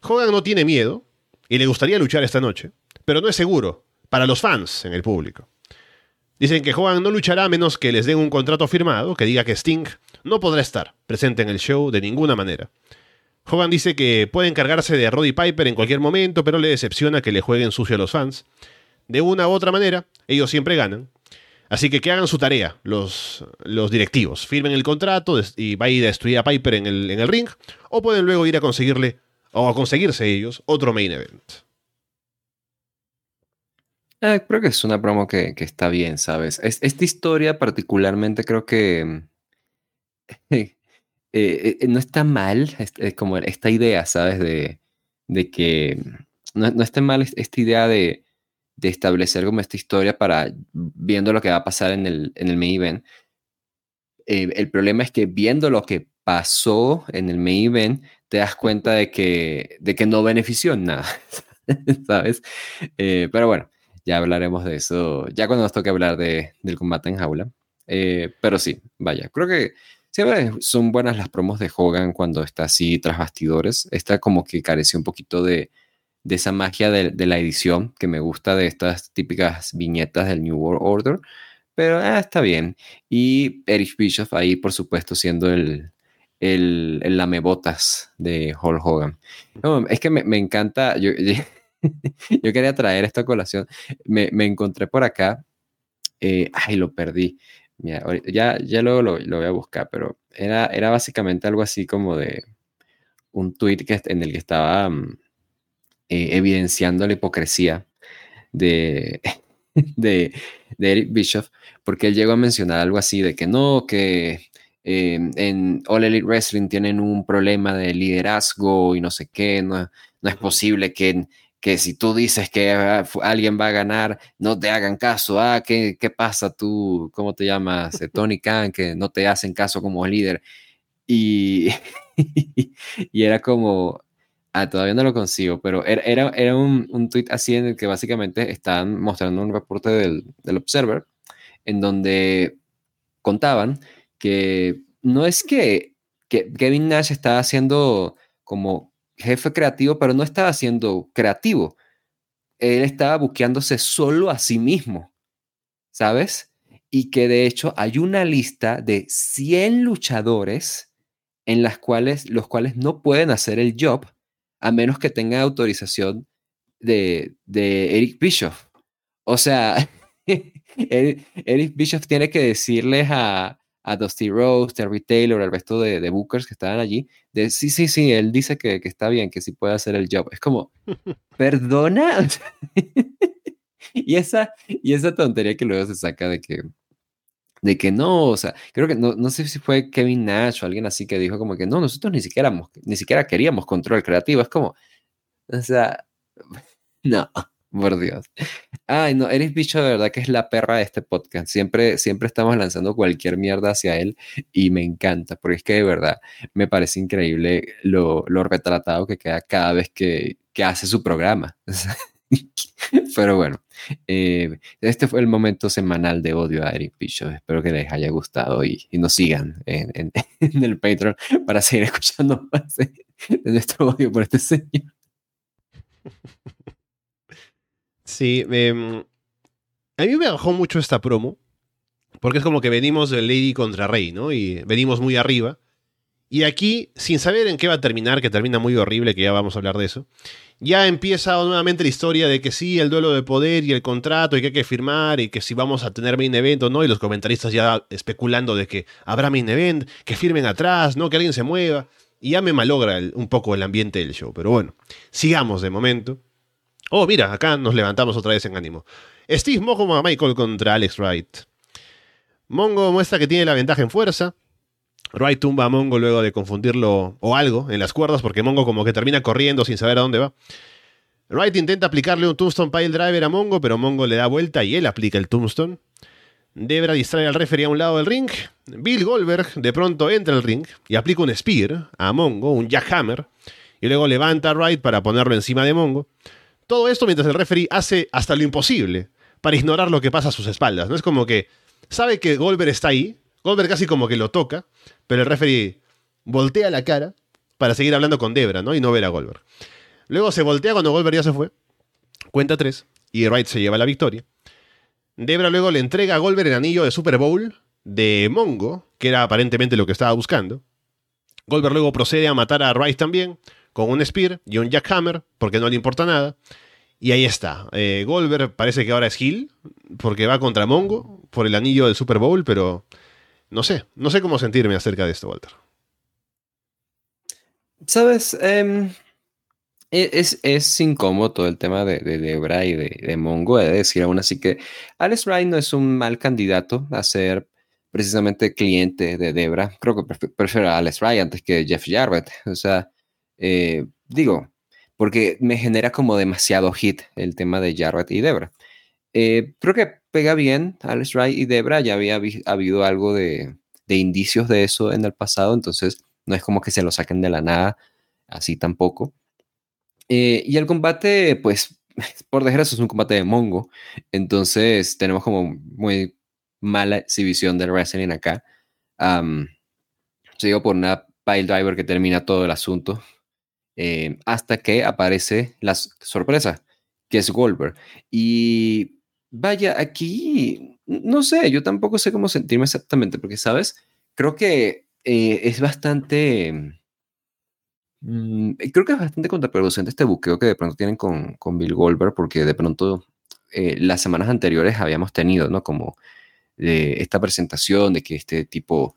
Hogan no tiene miedo y le gustaría luchar esta noche, pero no es seguro para los fans en el público. Dicen que Hogan no luchará a menos que les den un contrato firmado que diga que Sting no podrá estar presente en el show de ninguna manera. Hogan dice que puede encargarse de Roddy Piper en cualquier momento, pero le decepciona que le jueguen sucio a los fans. De una u otra manera, ellos siempre ganan. Así que que hagan su tarea los, los directivos. Firmen el contrato y va a ir a destruir a Piper en el, en el ring. O pueden luego ir a conseguirle, o a conseguirse ellos, otro main event. Ah, creo que es una promo que, está bien, ¿sabes? esta historia particularmente creo que *laughs* eh, eh, no está mal, es, como esta idea, ¿sabes? De, que no, no está mal esta idea de, establecer como esta historia para viendo lo que va a pasar en el, en el main event. Eh, el problema es que viendo lo que pasó en el main event, te das cuenta de que, de que no benefició nada, *laughs* ¿sabes? pero bueno, ya hablaremos de eso, ya cuando nos toque hablar de, del combate en jaula. Eh, pero sí, vaya, creo que siempre son buenas las promos de Hogan cuando está así tras bastidores. Esta como que carece un poquito de, de esa magia de, la edición que me gusta de estas típicas viñetas del New World Order. Pero ah, está bien. Y Eric Bischoff ahí, por supuesto, siendo el, el, el lamebotas de Hulk Hogan. es que me, me encanta. Yo, *laughs* yo quería traer esta colación. Me, me encontré por acá. Eh, ay, lo perdí. Ya, ya luego lo, lo, voy a buscar, pero era, era básicamente algo así como de un tweet que, en el que estaba, mm, eh, evidenciando la hipocresía de, *laughs* de, de, Eric Bischoff, porque él llegó a mencionar algo así de que no, que eh, en All Elite Wrestling tienen un problema de liderazgo y no sé qué, no, no es posible que, que si tú dices que ah, alguien va a ganar, no te hagan caso, ah, ¿qué, qué pasa tú? ¿Cómo te llamas? Eh, Tony Khan, que no te hacen caso como líder. Y, *laughs* y era como, Ah, todavía no lo consigo, pero era, era, un, un, tweet así en el que básicamente estaban mostrando un reporte del, del, Observer en donde contaban que no es que, que Kevin Nash estaba haciendo como jefe creativo, pero no estaba siendo creativo. Él estaba buqueándose solo a sí mismo, ¿sabes? Y que de hecho hay una lista de 100 luchadores en las cuales, los cuales no pueden hacer el job a menos que tenga autorización de, de Eric Bischoff. O sea, *laughs* Eric Bischoff tiene que decirles a, a Dusty Rose, Terry Taylor, al resto de, de, bookers que estaban allí, de sí, sí, sí, él dice que, que, está bien, que sí puede hacer el job. Es como, *laughs* perdona. *laughs* y, esa, y esa tontería que luego se saca de que, de que no, o sea, creo que no, no sé si fue Kevin Nash o alguien así que dijo como que no, nosotros ni siquiera, ni siquiera queríamos control creativo, es como, o sea, *laughs* no, por Dios. Ay, no, Eric Bicho de verdad que es la perra de este podcast, siempre, siempre estamos lanzando cualquier mierda hacia él y me encanta, porque es que de verdad me parece increíble lo, lo retratado que queda cada vez que, que hace su programa. *laughs* Pero bueno, eh, este fue el momento semanal de odio a Eric Bishop. Espero que les haya gustado y, nos sigan *laughs* en, el Patreon para seguir escuchando más de, nuestro odio por este señor. *laughs* Sí, em, a mí me bajó mucho esta promo, porque es como que venimos de Lady contra Rey, ¿no? Y venimos muy arriba. Y aquí, sin saber en qué va a terminar, que termina muy horrible, que ya vamos a hablar de eso, ya empieza nuevamente la historia de que sí, el duelo de poder y el contrato y que hay que firmar y que si vamos a tener main event o no, y los comentaristas ya especulando de que habrá main event, que firmen atrás, no, que alguien se mueva, y ya me malogra un poco el ambiente del show, pero bueno, sigamos de momento. Oh, mira, acá nos levantamos otra vez en ánimo. Steve Mojo a Michael contra Alex Wright. Mongo muestra que tiene la ventaja en fuerza, Wright tumba a Mongo luego de confundirlo o algo en las cuerdas porque Mongo como que termina corriendo sin saber a dónde va. Wright intenta aplicarle un Tombstone Pile Driver a Mongo, pero Mongo le da vuelta y él aplica el Tombstone. Debra distrae al referee a un lado del ring. Bill Goldberg de pronto entra al ring y aplica un Spear a Mongo, un Jackhammer, y luego levanta a Wright para ponerlo encima de Mongo. Todo esto mientras el referee hace hasta lo imposible para ignorar lo que pasa a sus espaldas. No es como que sabe que Goldberg está ahí, Goldberg casi como que lo toca, pero el referee voltea la cara para seguir hablando con Debra, ¿no? Y no ver a Goldberg. Luego se voltea cuando Goldberg ya se fue. Cuenta tres. Y Wright se lleva la victoria. Debra luego le entrega a Goldberg el anillo de Super Bowl de Mongo, que era aparentemente lo que estaba buscando. Goldberg luego procede a matar a Wright también, con un Spear y un Jackhammer, porque no le importa nada. Y ahí está. Eh, Goldberg parece que ahora es Hill, porque va contra Mongo por el anillo del Super Bowl, pero no sé, no sé cómo sentirme acerca de esto, Walter. Sabes, em, e, es, es, incómodo todo el tema de, de Debra y de, Mongo, he de decir aún así que Alex Wright no es un mal candidato a ser precisamente cliente de Debra. Creo que prefiero a Alex Wright antes que Jeff Jarrett. O sea, eh, digo, porque me genera como demasiado hit el tema de Jarrett y Debra. Eh, creo que pega bien Alex Wright y Debra, ya había habido algo de, indicios de eso en el pasado, entonces no es como que se lo saquen de la nada, así tampoco. Eh, y el combate, pues, *laughs* por desgracia es un combate de Mongo, entonces tenemos como muy mala exhibición del wrestling acá. Um, sigo por una pile driver que termina todo el asunto, eh, hasta que aparece la sorpresa, que es Goldberg. Y Vaya, aquí no sé, yo tampoco sé cómo sentirme exactamente, porque, ¿sabes? Creo que eh, es bastante... Mm, creo que es bastante contraproducente este buqueo que de pronto tienen con, con Bill Goldberg, porque de pronto eh, las semanas anteriores habíamos tenido, ¿no? Como eh, esta presentación de que este tipo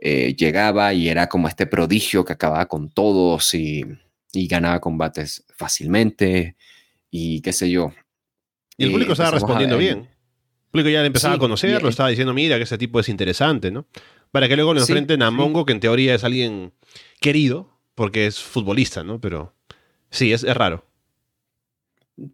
llegaba y era como este prodigio que acababa con todos y y ganaba combates fácilmente y qué sé yo. Y el público Eh, estaba a respondiendo bien. El público ya le empezaba Sí, a conocer, y- lo estaba diciendo, mira, que ese tipo es interesante, ¿no? Para que luego lo Sí, enfrenten a sí. Mongo, que en teoría es alguien querido, porque es futbolista, ¿no? Pero sí, es, es raro.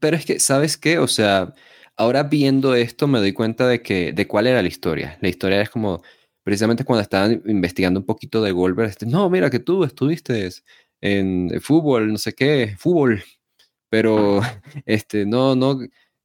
Pero es que, ¿sabes qué? O sea, ahora viendo esto me doy cuenta de que, de cuál era la historia. La historia es como, precisamente cuando estaban investigando un poquito de Goldberg, este, no, mira que tú estuviste en fútbol, no sé qué, fútbol, pero *laughs* este, no, no,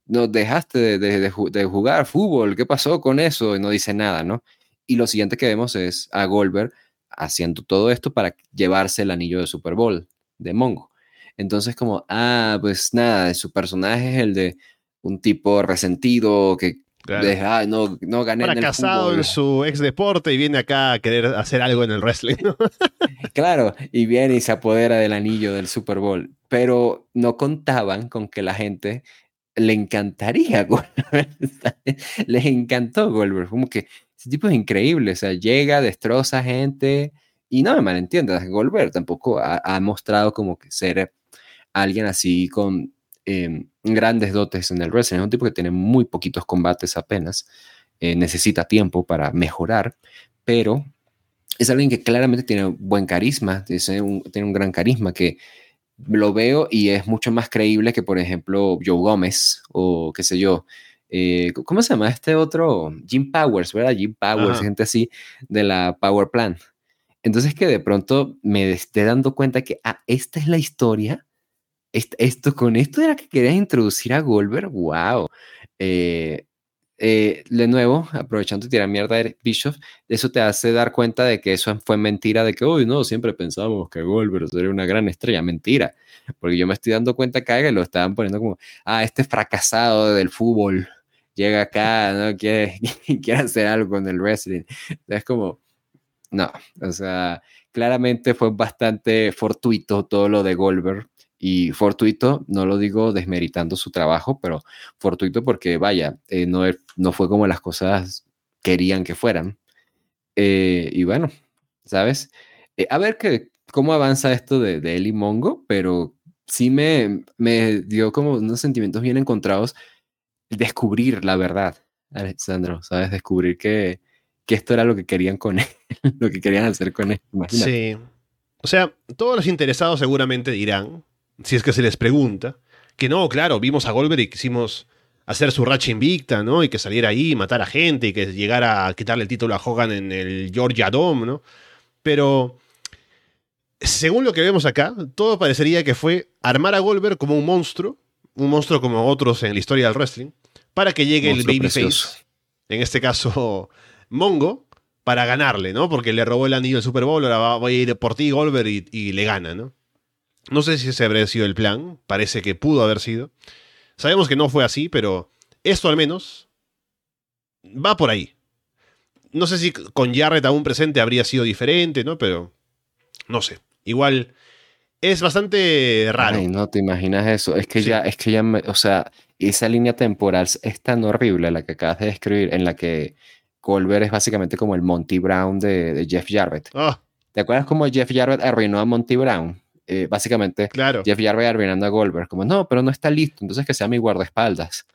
no dejaste de, de- de jugar fútbol, ¿qué pasó con eso? Y no dice nada, ¿no? Y lo siguiente que vemos es a Goldberg haciendo todo esto para llevarse el anillo de Super Bowl de Mongo. Entonces, como, ah, pues nada, su personaje es el de un tipo resentido que Claro. de, "Ay, no, no gané en el Fracasado fútbol". en su ex deporte y viene acá a querer hacer algo en el wrestling. ¿no? *laughs* Claro, y viene y se apodera del anillo del Super Bowl. Pero no contaban con que la gente le encantaría. *laughs* Les encantó Goldberg. Como que ese tipo es increíble. O sea, llega, destroza gente. Y no me malentiendas, Goldberg tampoco ha, ha mostrado como que ser alguien así con eh, grandes dotes en el wrestling. Es un tipo que tiene muy poquitos combates apenas. eh, necesita tiempo para mejorar, pero es alguien que claramente tiene buen carisma, tiene un, tiene un gran carisma que lo veo y es mucho más creíble que, por ejemplo, Joe Gómez o qué sé yo. eh, ¿Cómo se llama este otro? Jim Powers, ¿verdad? Jim Powers, Ajá. gente así de la Power Plan. Entonces que de pronto me esté dando cuenta que, ah, esta es la historia. Est- Esto, con esto era que querías introducir a Goldberg. ¡Wow! Eh, eh, de nuevo, aprovechando de tirar mierda a Eric Bischoff, eso te hace dar cuenta de que eso fue mentira, de que, uy, no, siempre pensábamos que Goldberg sería una gran estrella. Mentira, porque yo me estoy dando cuenta acá que lo estaban poniendo como, ah, este fracasado del fútbol llega acá, ¿no? Quiere, *laughs* quiere hacer algo con el wrestling. Es como, no, o sea, claramente fue bastante fortuito todo lo de Goldberg. Y fortuito, no lo digo desmeritando su trabajo, pero fortuito porque, vaya, eh, no, er- no fue como las cosas querían que fueran. Eh, y bueno, ¿sabes? Eh, a ver que, cómo avanza esto de, de él y Mongo, pero sí me, me dio como unos sentimientos bien encontrados descubrir la verdad, Alexandro, ¿sabes? Descubrir que, que esto era lo que querían con él, *laughs* lo que querían hacer con él. Sí. O sea, todos los interesados seguramente dirán, si es que se les pregunta, que no, claro, vimos a Goldberg y quisimos hacer su racha invicta, ¿no? Y que saliera ahí, matar a gente y que llegara a quitarle el título a Hogan en el Georgia Dome, ¿no? Pero, según lo que vemos acá, todo parecería que fue armar a Goldberg como un monstruo, un monstruo como otros en la historia del wrestling, para que llegue Monstruo el babyface, en este caso Mongo, para ganarle, ¿no? Porque le robó el anillo del Super Bowl, ahora va, voy a ir por ti, Goldberg, y, y le gana, ¿no? No sé si ese habría sido el plan, parece que pudo haber sido. Sabemos que no fue así, pero esto al menos va por ahí. No sé si con Jarrett aún presente habría sido diferente, ¿no? Pero no sé. Igual es bastante raro. Ay, no te imaginas eso. Es que Sí. ya, es que ya, me- o sea, esa línea temporal es tan horrible la que acabas de describir, en la que Goldberg es básicamente como el Monty Brown de, de Jeff Jarrett. Ah, ¿Te acuerdas cómo Jeff Jarrett arruinó a Monty Brown? Eh, básicamente, claro. Jeff Jarrett arruinando a Goldberg, como no, pero no está listo, entonces que sea mi guardaespaldas.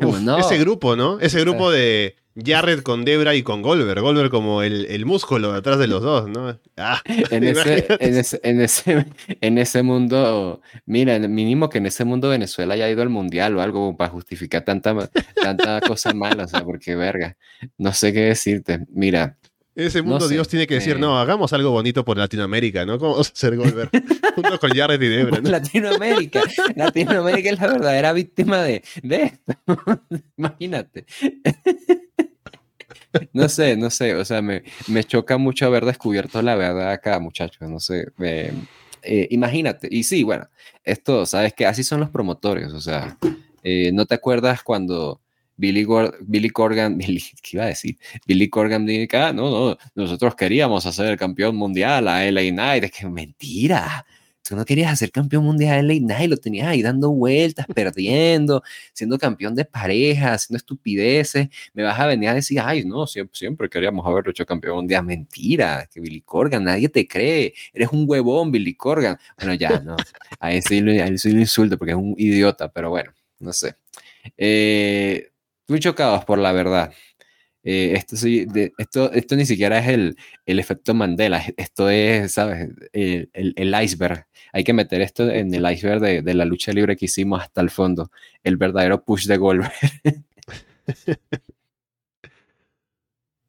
Como, Uf, no. Ese grupo, ¿no? Ese grupo de Jarrett con Debra y con Goldberg. Goldberg como el, el músculo detrás de los dos, ¿no? Ah, *laughs* en ese, en, ese, en, ese, en ese mundo, mira, mínimo que en ese mundo Venezuela haya ido al mundial o algo para justificar tanta, tanta cosa mala, o sea, porque verga, no sé qué decirte. Mira, En ese mundo sé, Dios tiene que decir, eh. no, hagamos algo bonito por Latinoamérica, ¿no? ¿Cómo vamos a hacer Goldberg? *laughs* Junto con Jarrett y Debra, ¿no? Latinoamérica, Latinoamérica es la verdadera víctima de, de esto. *laughs* Imagínate. No sé, no sé, o sea, me, me choca mucho haber descubierto la verdad acá, muchachos, no sé. eh, imagínate, y sí, bueno, esto, sabes que así son los promotores, o sea, eh, ¿no te acuerdas cuando Billy, Gor- Billy Corgan, *laughs* Billy, ¿qué iba a decir? Billy Corgan dice "Ah, no, no, nosotros queríamos hacer el campeón mundial a LA Knight, es que mentira, tú no querías hacer campeón mundial y nadie lo tenías ahí dando vueltas, perdiendo, siendo campeón de pareja, haciendo estupideces. Me vas a venir a decir, ay, no, siempre, siempre queríamos haberlo hecho campeón mundial. Mentira, que Billy Corgan, nadie te cree. Eres un huevón, Billy Corgan. Bueno, ya, no. A él sí, lo insulto porque es un idiota, pero bueno, no sé. Eh, muy chocados por la verdad. Eh, esto, esto, esto ni siquiera es el, el, efecto Mandela, esto es, ¿sabes? El, el, iceberg. Hay que meter esto en el iceberg de, de, la lucha libre que hicimos hasta el fondo, el verdadero push de Goldberg. *laughs*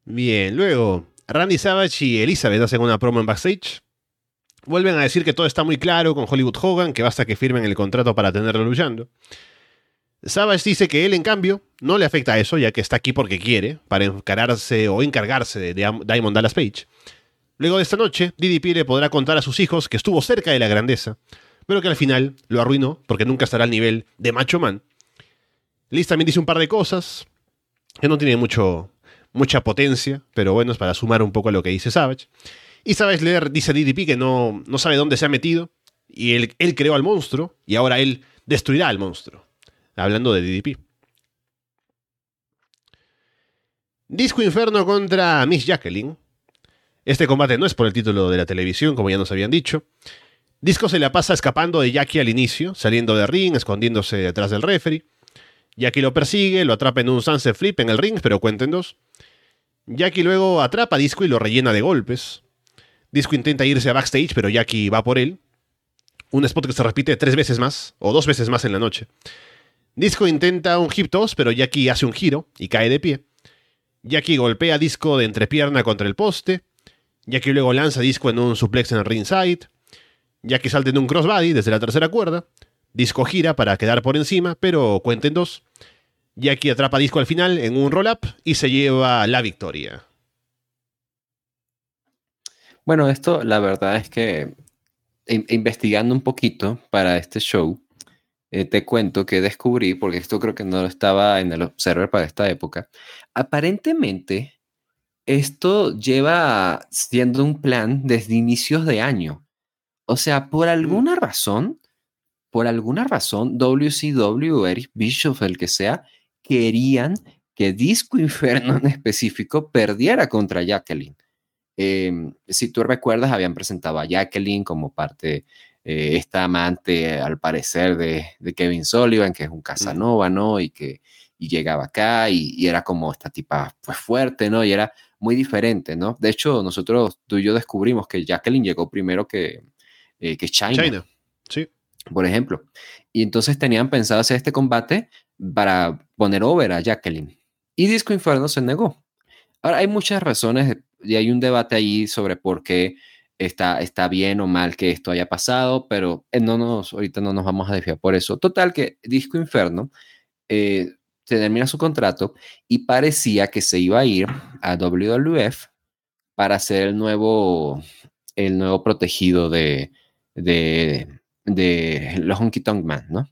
Bien, luego Randy Savage y Elizabeth hacen una promo en backstage. Vuelven a decir que todo está muy claro con Hollywood Hogan, que basta que firmen el contrato para tenerlo luchando. Savage dice que él, en cambio, no le afecta a eso, ya que está aquí porque quiere, para encararse o encargarse de Diamond Dallas Page. Luego de esta noche, DDP le podrá contar a sus hijos que estuvo cerca de la grandeza, pero que al final lo arruinó porque nunca estará al nivel de Macho Man. Liz también dice un par de cosas que no tienen mucho, mucha potencia, pero bueno, es para sumar un poco a lo que dice Savage. Y Savage le dice a DDP que no, no sabe dónde se ha metido, y él, él creó al monstruo, y ahora él destruirá al monstruo hablando de DDP. Disco Inferno contra Miss Jacqueline. Este combate no es por el título de la televisión, como ya nos habían dicho. Disco se la pasa escapando de Jackie al inicio, saliendo de ring, escondiéndose detrás del referee. Jackie lo persigue, lo atrapa en un sunset flip en el ring, pero cuenten dos. Jackie luego atrapa a Disco y lo rellena de golpes. Disco intenta irse a backstage, pero Jackie va por él. Un spot que se repite tres veces más, o dos veces más en la noche. Disco intenta un hip toss, pero Jackie hace un giro y cae de pie. Jackie golpea a Disco de entrepierna contra el poste. Jackie luego lanza Disco en un suplex en el ringside. Jackie salta en un crossbody desde la tercera cuerda. Disco gira para quedar por encima, pero cuenten dos. Jackie atrapa Disco al final en un roll-up y se lleva la victoria. Bueno, esto la verdad es que investigando un poquito para este show, eh, te cuento que descubrí, porque esto creo que no estaba en el server para esta época, aparentemente esto lleva siendo un plan desde inicios de año. O sea, por alguna razón, por alguna razón, WCW, Eric Bischoff, el que sea, querían que Disco Inferno en específico perdiera contra Jacqueline. Em, si tú recuerdas, habían presentado a Jacqueline como parte eh, esta amante, al parecer, de, Kevin Sullivan, que es un Casanova, ¿no? Y que llegaba acá y, era como esta tipa, pues fuerte, ¿no? Y era muy diferente, ¿no? De hecho, nosotros, tú y yo descubrimos que Jacqueline llegó primero que, eh, que China. China, sí. Por ejemplo. Y entonces tenían pensado hacer este combate para poner over a Jacqueline. Y Disco Inferno se negó. Ahora, hay muchas razones y hay un debate ahí sobre por qué está, está bien o mal que esto haya pasado, pero eh, no nos, ahorita no nos vamos a desviar por eso. Total, que Disco Inferno eh, se termina su contrato y parecía que se iba a ir a WWF para ser el nuevo, el nuevo protegido de, de, de los Honky Tonk Man, ¿no?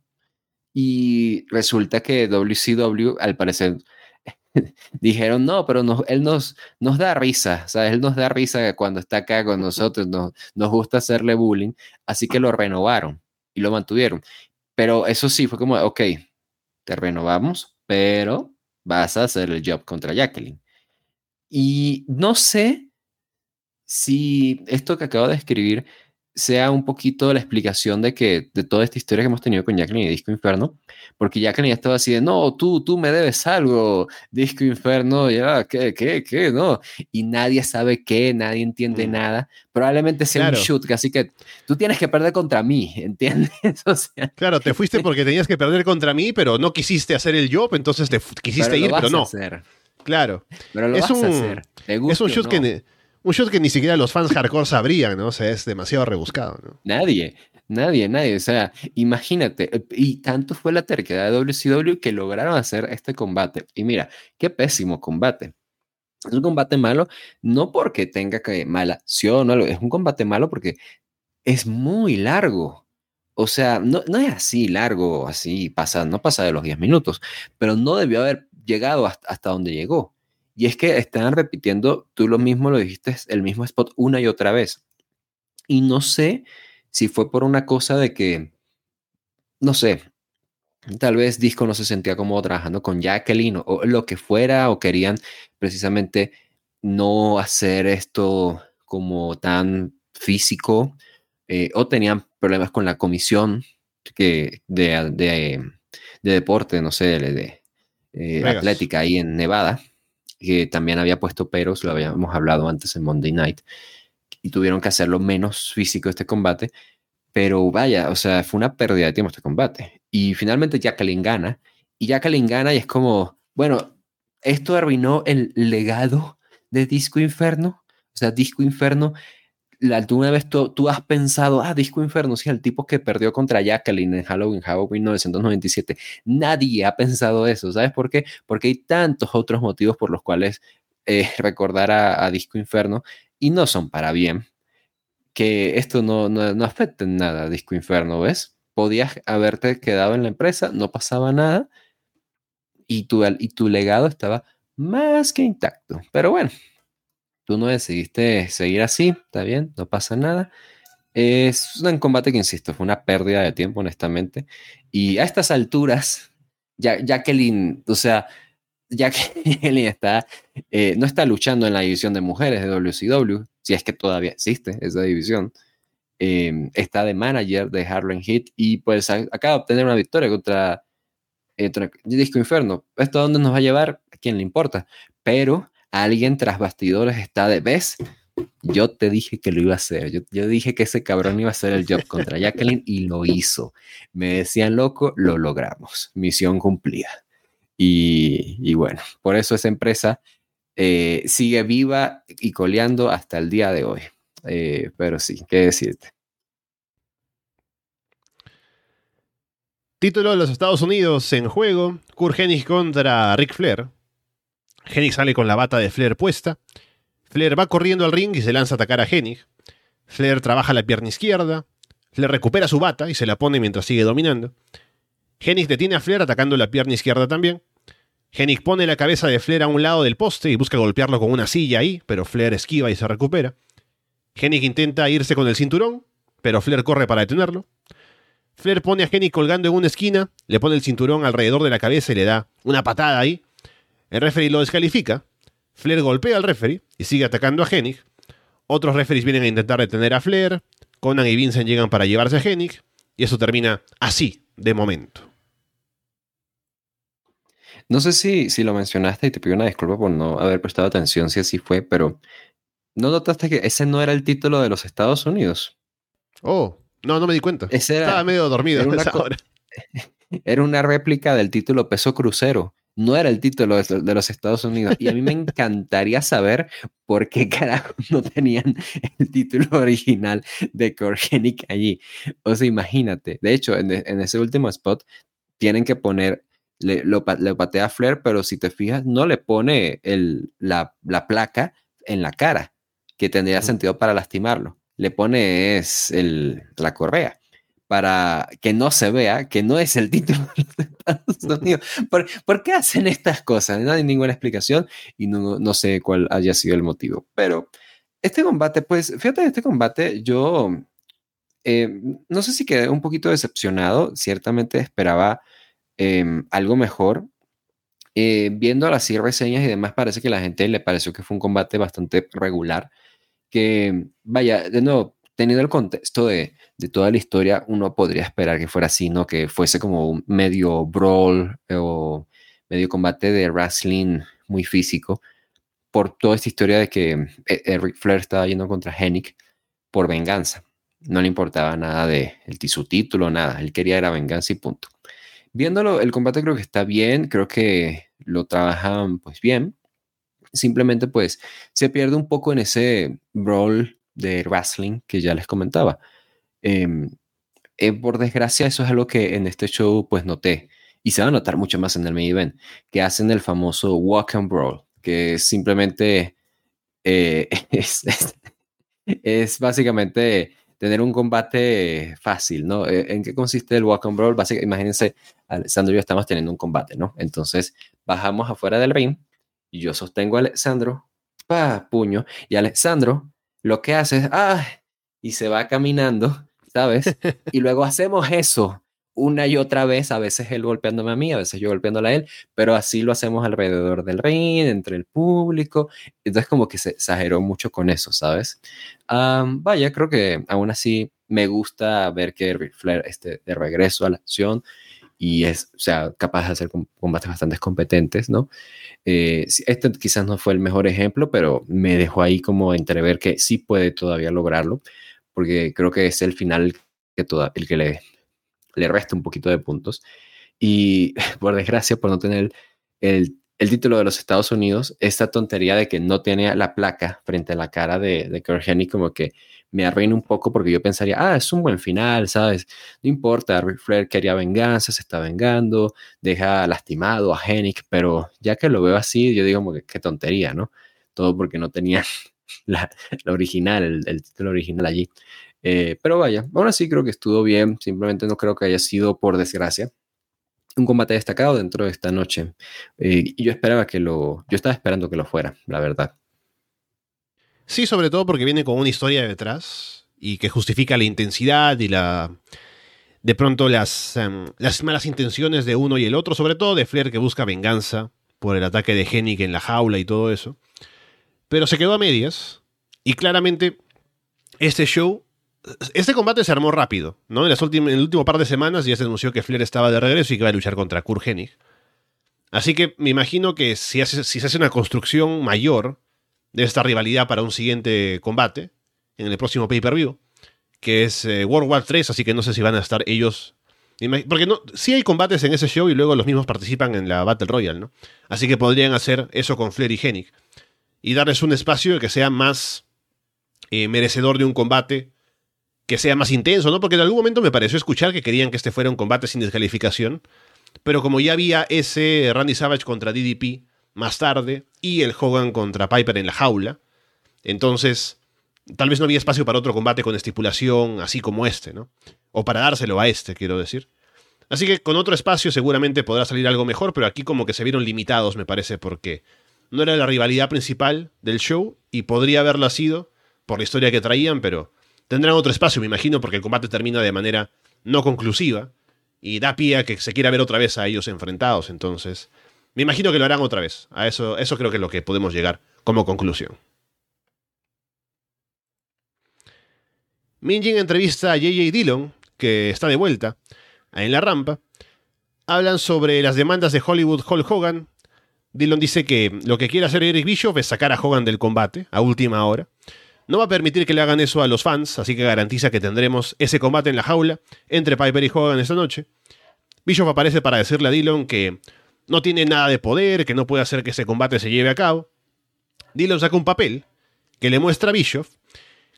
Y resulta que WCW, al parecer, *laughs* dijeron, no, pero él nos, nos da risa, sea, Él nos da risa cuando está acá con nosotros, nos, nos gusta hacerle bullying, así que lo renovaron y lo mantuvieron. Pero eso sí, fue como, ok, te renovamos, pero vas a hacer el job contra Jacqueline. Y no sé si esto que acabo de escribir sea un poquito la explicación de que de toda esta historia que hemos tenido con Jacqueline y Disco Inferno, porque Jacqueline ya estaba así de, no, tú, tú me debes algo, Disco Inferno, ya, ¿qué, qué, qué? No, y nadie sabe qué, nadie entiende mm. nada, probablemente sea un shoot, así que tú tienes que perder contra mí, *laughs* ¿entiendes? O sea, claro, te fuiste porque tenías que perder contra mí, pero no quisiste hacer el job, entonces te quisiste ir, pero no. Claro. Pero lo es vas un, a hacer. es un shoot que un shot que ni siquiera los fans hardcore sabrían, ¿no? O sea, es demasiado rebuscado, ¿no? Nadie, nadie, nadie. O sea, imagínate. Eh, y tanto fue la terquedad de WCW que lograron hacer este combate. Y mira, qué pésimo combate. Es un combate malo, no porque tenga que mala acción o algo, es un combate malo porque es muy largo. O sea, no, es así largo, así pasa, no pasa de los 10 minutos, pero no debió haber llegado hasta donde llegó. Y es que están repitiendo, tú lo mismo lo dijiste, el mismo spot una y otra vez. Y no sé si fue por una cosa de que, no sé, tal vez Disco no se sentía como trabajando con Jacqueline o, lo que fuera, o querían precisamente no hacer esto como tan físico, eh, o tenían problemas con la comisión que de, de, deporte, no sé, de, eh, atlética ahí en Nevada, que también había puesto peros, lo habíamos hablado antes en Monday Night, y tuvieron que hacerlo menos físico este combate, pero vaya, o sea, fue una pérdida de tiempo este combate. Y finalmente Jacqueline gana, y Jacqueline gana y es como, bueno, esto arruinó el legado de Disco Inferno, o sea, Disco Inferno ¿Alguna vez tú, has pensado, ah, Disco Inferno, sí, el tipo que perdió contra Jacqueline en Halloween, Halloween 1997? Nadie ha pensado eso, ¿sabes por qué? Porque hay tantos otros motivos por los cuales eh, *laughs* recordar a, Disco Inferno y no son para bien, que esto no, no, no afecta en nada a Disco Inferno, ¿ves? Podías haberte quedado en la empresa, no pasaba nada y tu, y tu legado estaba más que intacto. Pero bueno, tú no decidiste seguir así, está bien, no pasa nada. Es un combate que, insisto, fue una pérdida de tiempo, honestamente. Y a estas alturas, Jacqueline, o sea, *laughs* Jacqueline está, eh, no está luchando en la división de mujeres de WCW, si es que todavía existe esa división. Em, está de manager de Harlem Heat y pues acaba de obtener una victoria contra, eh, Disco Inferno. ¿Esto a dónde nos va a llevar? ¿A quién le importa? Pero alguien tras bastidores está de, ¿ves? Yo te dije que lo iba a hacer. Yo, dije que ese cabrón iba a hacer el job contra Jacqueline y lo hizo. Me decían loco, lo logramos. Misión cumplida. Y, bueno, por eso esa empresa eh, sigue viva y coleando hasta el día de hoy. Eh, pero sí, ¿qué decirte? Título de los Estados Unidos en juego: Kurt contra Ric Flair. Hennig sale con la bata de Flair puesta. Flair va corriendo al ring y se lanza a atacar a Hennig. Flair trabaja la pierna izquierda. Flair recupera su bata y se la pone mientras sigue dominando. Hennig detiene a Flair atacando la pierna izquierda también. Hennig pone la cabeza de Flair a un lado del poste y busca golpearlo con una silla ahí, pero Flair esquiva y se recupera. Hennig intenta irse con el cinturón, pero Flair corre para detenerlo. Flair pone a Hennig colgando en una esquina, le pone el cinturón alrededor de la cabeza y le da una patada ahí, el referee lo descalifica. Flair golpea al referee y sigue atacando a Hennig. Otros referees vienen a intentar detener a Flair. Conan y Vincent llegan para llevarse a Hennig. Y eso termina así, de momento. No sé si, si lo mencionaste y te pido una disculpa por no haber prestado atención si así fue, pero ¿no notaste que ese no era el título de los Estados Unidos? Oh, no, no me di cuenta. Estaba medio dormido era una, *laughs* era una réplica del título peso crucero no era el título de, los Estados Unidos. Y a mí me encantaría saber por qué *laughs* carajo no tenían el título original de Korgenik allí. O sea, imagínate. De hecho, en, ese último spot tienen que poner, le, lo, patea a Flair, pero si te fijas, no le pone el, la, placa en la cara, que tendría sentido para lastimarlo. Le pone es el, la correa para que no se vea que no es el título de Estados Unidos. ¿Por, qué hacen estas cosas? No hay ninguna explicación y no, no, sé cuál haya sido el motivo. Pero este combate, pues fíjate, este combate yo eh, no sé si quedé un poquito decepcionado, ciertamente esperaba em, algo mejor. Eh, viendo las reseñas y demás, parece que a la gente le pareció que fue un combate bastante regular. Que, vaya, de nuevo, teniendo el contexto de, toda la historia, uno podría esperar que fuera así, ¿no? Que fuese como un medio brawl o medio combate de wrestling muy físico, por toda esta historia de que Eric Flair estaba yendo contra Hennig por venganza. No le importaba nada de el, su título, nada. Él quería era venganza y punto. Viéndolo, el combate creo que está bien, creo que lo trabajan pues bien. Simplemente pues se pierde un poco en ese brawl de wrestling que ya les comentaba. Em, eh, por desgracia, eso es algo que en este show pues noté y se va a notar mucho más en el main event, que hacen el famoso walk and brawl, que simplemente eh, *laughs* es, básicamente tener un combate fácil, ¿no? Eh, ¿En qué consiste el walk and brawl? Básicamente, imagínense, Alessandro y yo estamos teniendo un combate, ¿no? Entonces, bajamos afuera del ring y yo sostengo a Alessandro, pa, puño, y Alessandro lo que hace es, ah, y se va caminando ¿sabes? *laughs* Y luego hacemos eso una y otra vez, a veces él golpeándome a mí, a veces yo golpeándole a él, pero así lo hacemos alrededor del ring, entre el público. Entonces como que se exageró mucho con eso, ¿sabes? vaya, creo que aún así me gusta ver que Ric Flair esté de regreso a la acción y es, o sea, capaz de hacer combates bastante competentes, ¿no? Eh, este quizás no fue el mejor ejemplo, pero me dejó ahí como entrever que sí puede todavía lograrlo, porque creo que es el final que toda, el que le le resta un poquito de puntos. Y *laughs* por desgracia, por no tener el, el, título de los Estados Unidos, esta tontería de que no tiene la placa frente a la cara de, de Hennig como que me arruina un poco porque yo pensaría, ah, es un buen final, ¿sabes? No importa, Ric Flair quería venganza, se está vengando, deja lastimado a Hennig, pero ya que lo veo así, yo digo que qué tontería, ¿no? Todo porque no tenía *laughs* la, original, el, título original allí. Eh, pero vaya, aún así creo que estuvo bien, simplemente no creo que haya sido, por desgracia, un combate destacado dentro de esta noche. Eh, y yo esperaba que lo, yo estaba esperando que lo fuera, la verdad. Sí, sobre todo porque viene con una historia detrás y que justifica la intensidad y la de pronto las, em, las malas intenciones de uno y el otro, sobre todo de Flair que busca venganza por el ataque de Hennig en la jaula y todo eso. Pero se quedó a medias y claramente este show este combate se armó rápido, ¿no? En, las en el último par de semanas ya se anunció que Flair estaba de regreso y que iba a luchar contra Kurt Hennig. Así que me imagino que si, si se hace una construcción mayor de esta rivalidad para un siguiente combate, en el próximo pay-per-view, que es eh, World War 3, así que no sé si van a estar ellos. Porque no, sí hay combates en ese show y luego los mismos participan en la Battle Royale, ¿no? Así que podrían hacer eso con Flair y Hennig. Y darles un espacio que sea más eh, merecedor de un combate que sea más intenso, ¿no? Porque en algún momento me pareció escuchar que querían que este fuera un combate sin descalificación, pero como ya había ese Randy Savage contra DDP más tarde y el Hogan contra Piper en la jaula, entonces tal vez no había espacio para otro combate con estipulación así como este, ¿no? O para dárselo a este, quiero decir. Así que con otro espacio seguramente podrá salir algo mejor, pero aquí como que se vieron limitados, me parece, porque no era la rivalidad principal del show y podría haberlo sido por la historia que traían, pero Tendrán otro espacio, me imagino, porque el combate termina de manera no conclusiva y da pie a que se quiera ver otra vez a ellos enfrentados. Entonces, me imagino que lo harán otra vez. A eso, eso creo que es lo que podemos llegar como conclusión. Minjin entrevista a JJ Dillon, que está de vuelta en la rampa. Hablan sobre las demandas de Hollywood Hulk Hogan. Dillon dice que lo que quiere hacer Eric Bischoff es sacar a Hogan del combate a última hora. No va a permitir que le hagan eso a los fans, así que garantiza que tendremos ese combate en la jaula entre Piper y Hogan esta noche. Bischoff aparece para decirle a Dillon que no tiene nada de poder, que no puede hacer que ese combate se lleve a cabo. Dillon saca un papel que le muestra a Bischoff,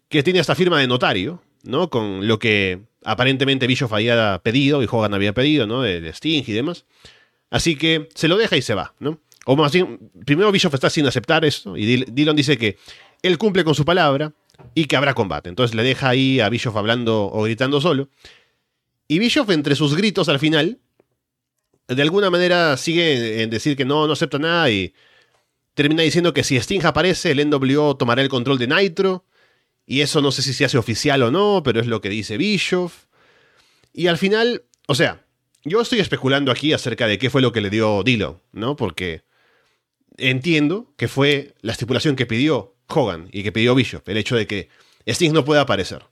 que tiene esta firma de notario, ¿no? Con lo que aparentemente Bischoff había pedido y Hogan había pedido, ¿no? De, Sting y demás. Así que se lo deja y se va, ¿no? O más bien, primero Bischoff está sin aceptar esto y Dillon dice que él cumple con su palabra y que habrá combate. Entonces le deja ahí a Bischoff hablando o gritando solo. Y Bischoff, entre sus gritos al final, de alguna manera sigue en decir que no, no acepta nada y termina diciendo que si Sting aparece, el NWO tomará el control de Nitro. Y eso no sé si se hace oficial o no, pero es lo que dice Bischoff. Y al final, o sea, yo estoy especulando aquí acerca de qué fue lo que le dio Dilo, ¿no? Porque entiendo que fue la estipulación que pidió Hogan y que pidió Bishop, el hecho de que Sting no pueda aparecer.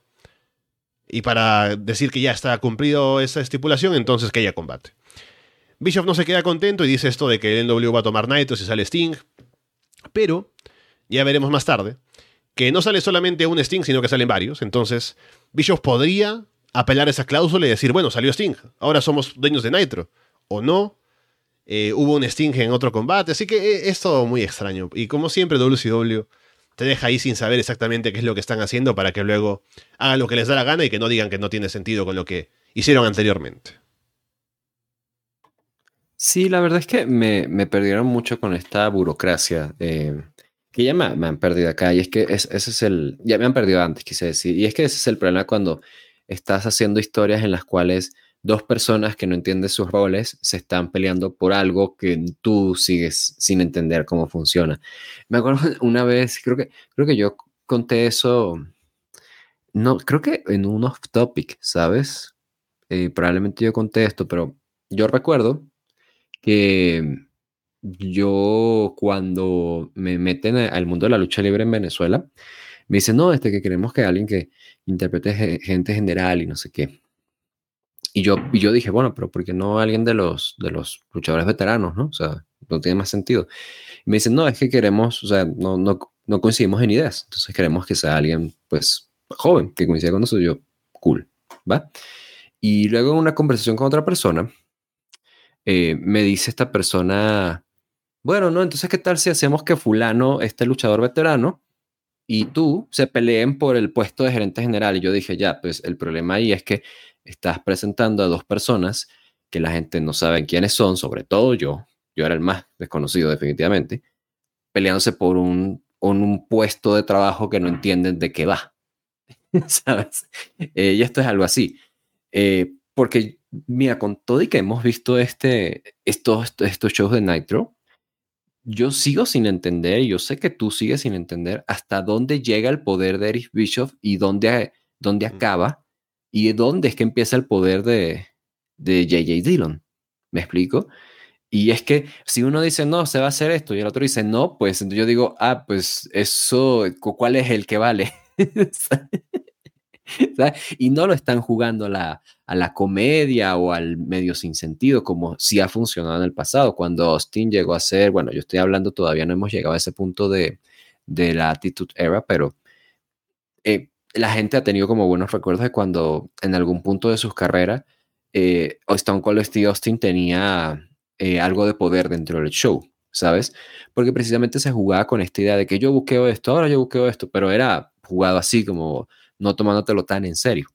Y para decir que ya está cumplido esa estipulación, entonces que haya combate. Bishop no se queda contento y dice esto de que el NW va a tomar Nitro si sale Sting. Pero, ya veremos más tarde, que no sale solamente un Sting, sino que salen varios. Entonces, Bishop podría apelar a esa cláusula y decir, bueno, salió Sting, ahora somos dueños de Nitro. O no, eh, hubo un Sting en otro combate. Así que eh, es todo muy extraño. Y como siempre, WCW te deja ahí sin saber exactamente qué es lo que están haciendo para que luego hagan lo que les da la gana y que no digan que no tiene sentido con lo que hicieron anteriormente. Sí, la verdad es que me, perdieron mucho con esta burocracia. Eh, que ya me, han perdido acá. Y es que ese es el. Ya me han perdido antes, quise decir. Y es que ese es el problema cuando estás haciendo historias en las cuales dos personas que no entienden sus roles se están peleando por algo que tú sigues sin entender cómo funciona. Me acuerdo *laughs* una vez, creo que, creo que yo conté eso, no, creo que en un off topic, ¿sabes? Eh, probablemente yo conté esto, pero yo recuerdo que yo cuando me meten al mundo de la lucha libre en Venezuela, me dicen, no, este que queremos que alguien que interprete gente general y no sé qué. Y yo, y yo dije, bueno, pero ¿por qué no alguien de los, de los luchadores veteranos, no? O sea, no tiene más sentido. Me dicen, no, es que queremos, o sea, no, no, no coincidimos en ideas, entonces queremos que sea alguien, pues, joven, que coincida con nosotros. Yo, cool, ¿va? Y luego en una conversación con otra persona, eh, me dice esta persona, bueno, no, entonces, ¿qué tal si hacemos que fulano, este luchador veterano, y tú se peleen por el puesto de gerente general? Y yo dije, ya, pues el problema ahí es que estás presentando a dos personas que la gente no sabe quiénes son, sobre todo yo, yo era el más desconocido definitivamente, peleándose por un, un puesto de trabajo que no entienden de qué va. *laughs* ¿Sabes? Eh, y esto es algo así. Eh, porque, mira, con todo y que hemos visto este, estos, estos shows de Nitro, yo sigo sin entender, yo sé que tú sigues sin entender hasta dónde llega el poder de Eric Bischoff y dónde, dónde acaba y dónde es que empieza el poder de, de J.J. Dillon. ¿Me explico? Y es que si uno dice, no, se va a hacer esto, y el otro dice, no, pues yo digo, ah, pues eso, ¿cuál es el que vale? *laughs* *laughs* Y no lo están jugando a la, a la comedia o al medio sin sentido, como sí ha funcionado en el pasado. Cuando Austin llegó a ser, bueno, yo estoy hablando, todavía no hemos llegado a ese punto de, de la Attitude Era, pero eh, la gente ha tenido como buenos recuerdos de cuando en algún punto de sus carreras, eh, Stone Cold Steve Austin tenía eh, algo de poder dentro del show, ¿sabes? Porque precisamente se jugaba con esta idea de que yo buqueo esto, ahora yo buqueo esto, pero era jugado así como no tomándotelo tan en serio.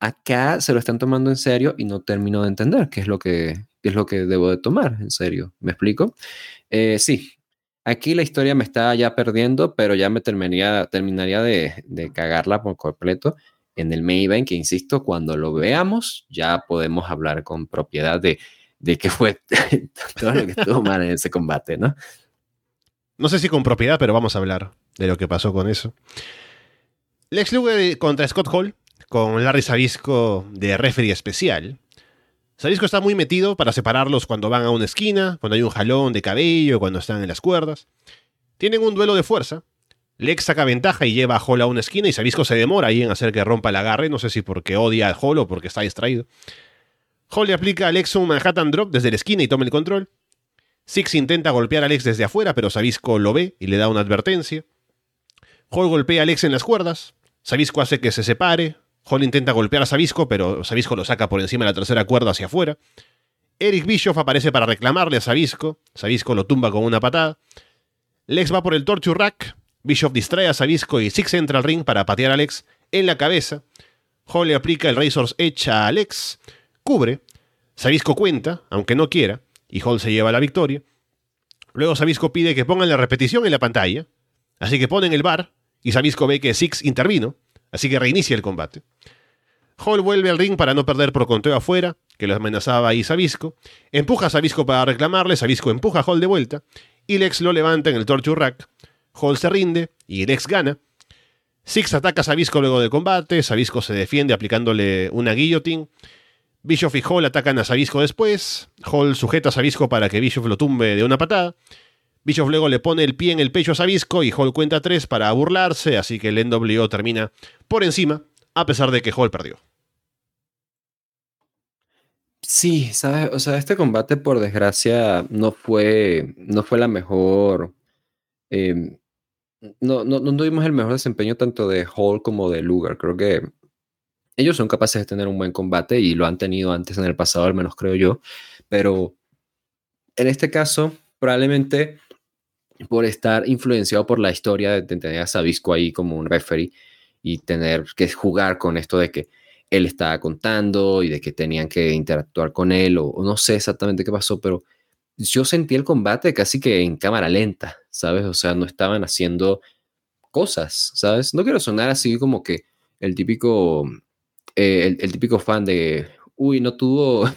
Acá se lo están tomando en serio y no termino de entender qué es lo que, es lo que debo de tomar en serio. ¿Me explico? Eh, sí, aquí la historia me está ya perdiendo, pero ya me terminaría, terminaría de, de cagarla por completo en el main event, que insisto, cuando lo veamos ya podemos hablar con propiedad de, de qué fue *laughs* todo lo que estuvo mal en ese combate, ¿no? No sé si con propiedad, pero vamos a hablar de lo que pasó con eso. Lex Luger contra Scott Hall, con Larry Sabisco de referee especial. Sabisco está muy metido para separarlos cuando van a una esquina, cuando hay un jalón de cabello, cuando están en las cuerdas. Tienen un duelo de fuerza. Lex saca ventaja y lleva a Hall a una esquina y Sabisco se demora ahí en hacer que rompa el agarre, no sé si porque odia a Hall o porque está distraído. Hall le aplica a Lex un Manhattan Drop desde la esquina y toma el control. Six intenta golpear a Lex desde afuera, pero Sabisco lo ve y le da una advertencia. Hall golpea a Lex en las cuerdas. Sabisco hace que se separe. Hall intenta golpear a Sabisco, pero Sabisco lo saca por encima de la tercera cuerda hacia afuera. Eric Bischoff aparece para reclamarle a Sabisco. Sabisco lo tumba con una patada. Lex va por el torture rack. Bischoff distrae a Sabisco y Six entra al ring para patear a Lex en la cabeza. Hall le aplica el Razor's Edge a Lex. Cubre. Sabisco cuenta, aunque no quiera, y Hall se lleva la victoria. Luego Sabisco pide que pongan la repetición en la pantalla. Así que ponen el bar y Sabisco ve que Six intervino, así que reinicia el combate. Hall vuelve al ring para no perder por conteo afuera, que lo amenazaba ahí Sabisco, empuja a Sabisco para reclamarle, Sabisco empuja a Hall de vuelta, y Lex lo levanta en el Torture Rack. Hall se rinde y Lex gana. Six ataca a Sabisco luego del combate, Sabisco se defiende aplicándole una guillotine. Bischoff y Hall atacan a Sabisco después, Hall sujeta a Sabisco para que Bischoff lo tumbe de una patada, Bischoff luego le pone el pie en el pecho a Sabisco y Hall cuenta tres para burlarse, así que el NWO termina por encima, a pesar de que Hall perdió. Sí, ¿sabes? O sea, este combate, por desgracia, no fue, no fue la mejor. Em, no, no, no tuvimos el mejor desempeño tanto de Hall como de Lugar. Creo que ellos son capaces de tener un buen combate y lo han tenido antes en el pasado, al menos creo yo. Pero en este caso, probablemente por estar influenciado por la historia de, tener a Sabisco ahí como un referee y tener que jugar con esto de que él estaba contando y de que tenían que interactuar con él o, no sé exactamente qué pasó, pero yo sentí el combate casi que en cámara lenta, ¿sabes? O sea, no estaban haciendo cosas, ¿sabes? No quiero sonar así como que el típico, eh, el, típico fan de, uy, no tuvo,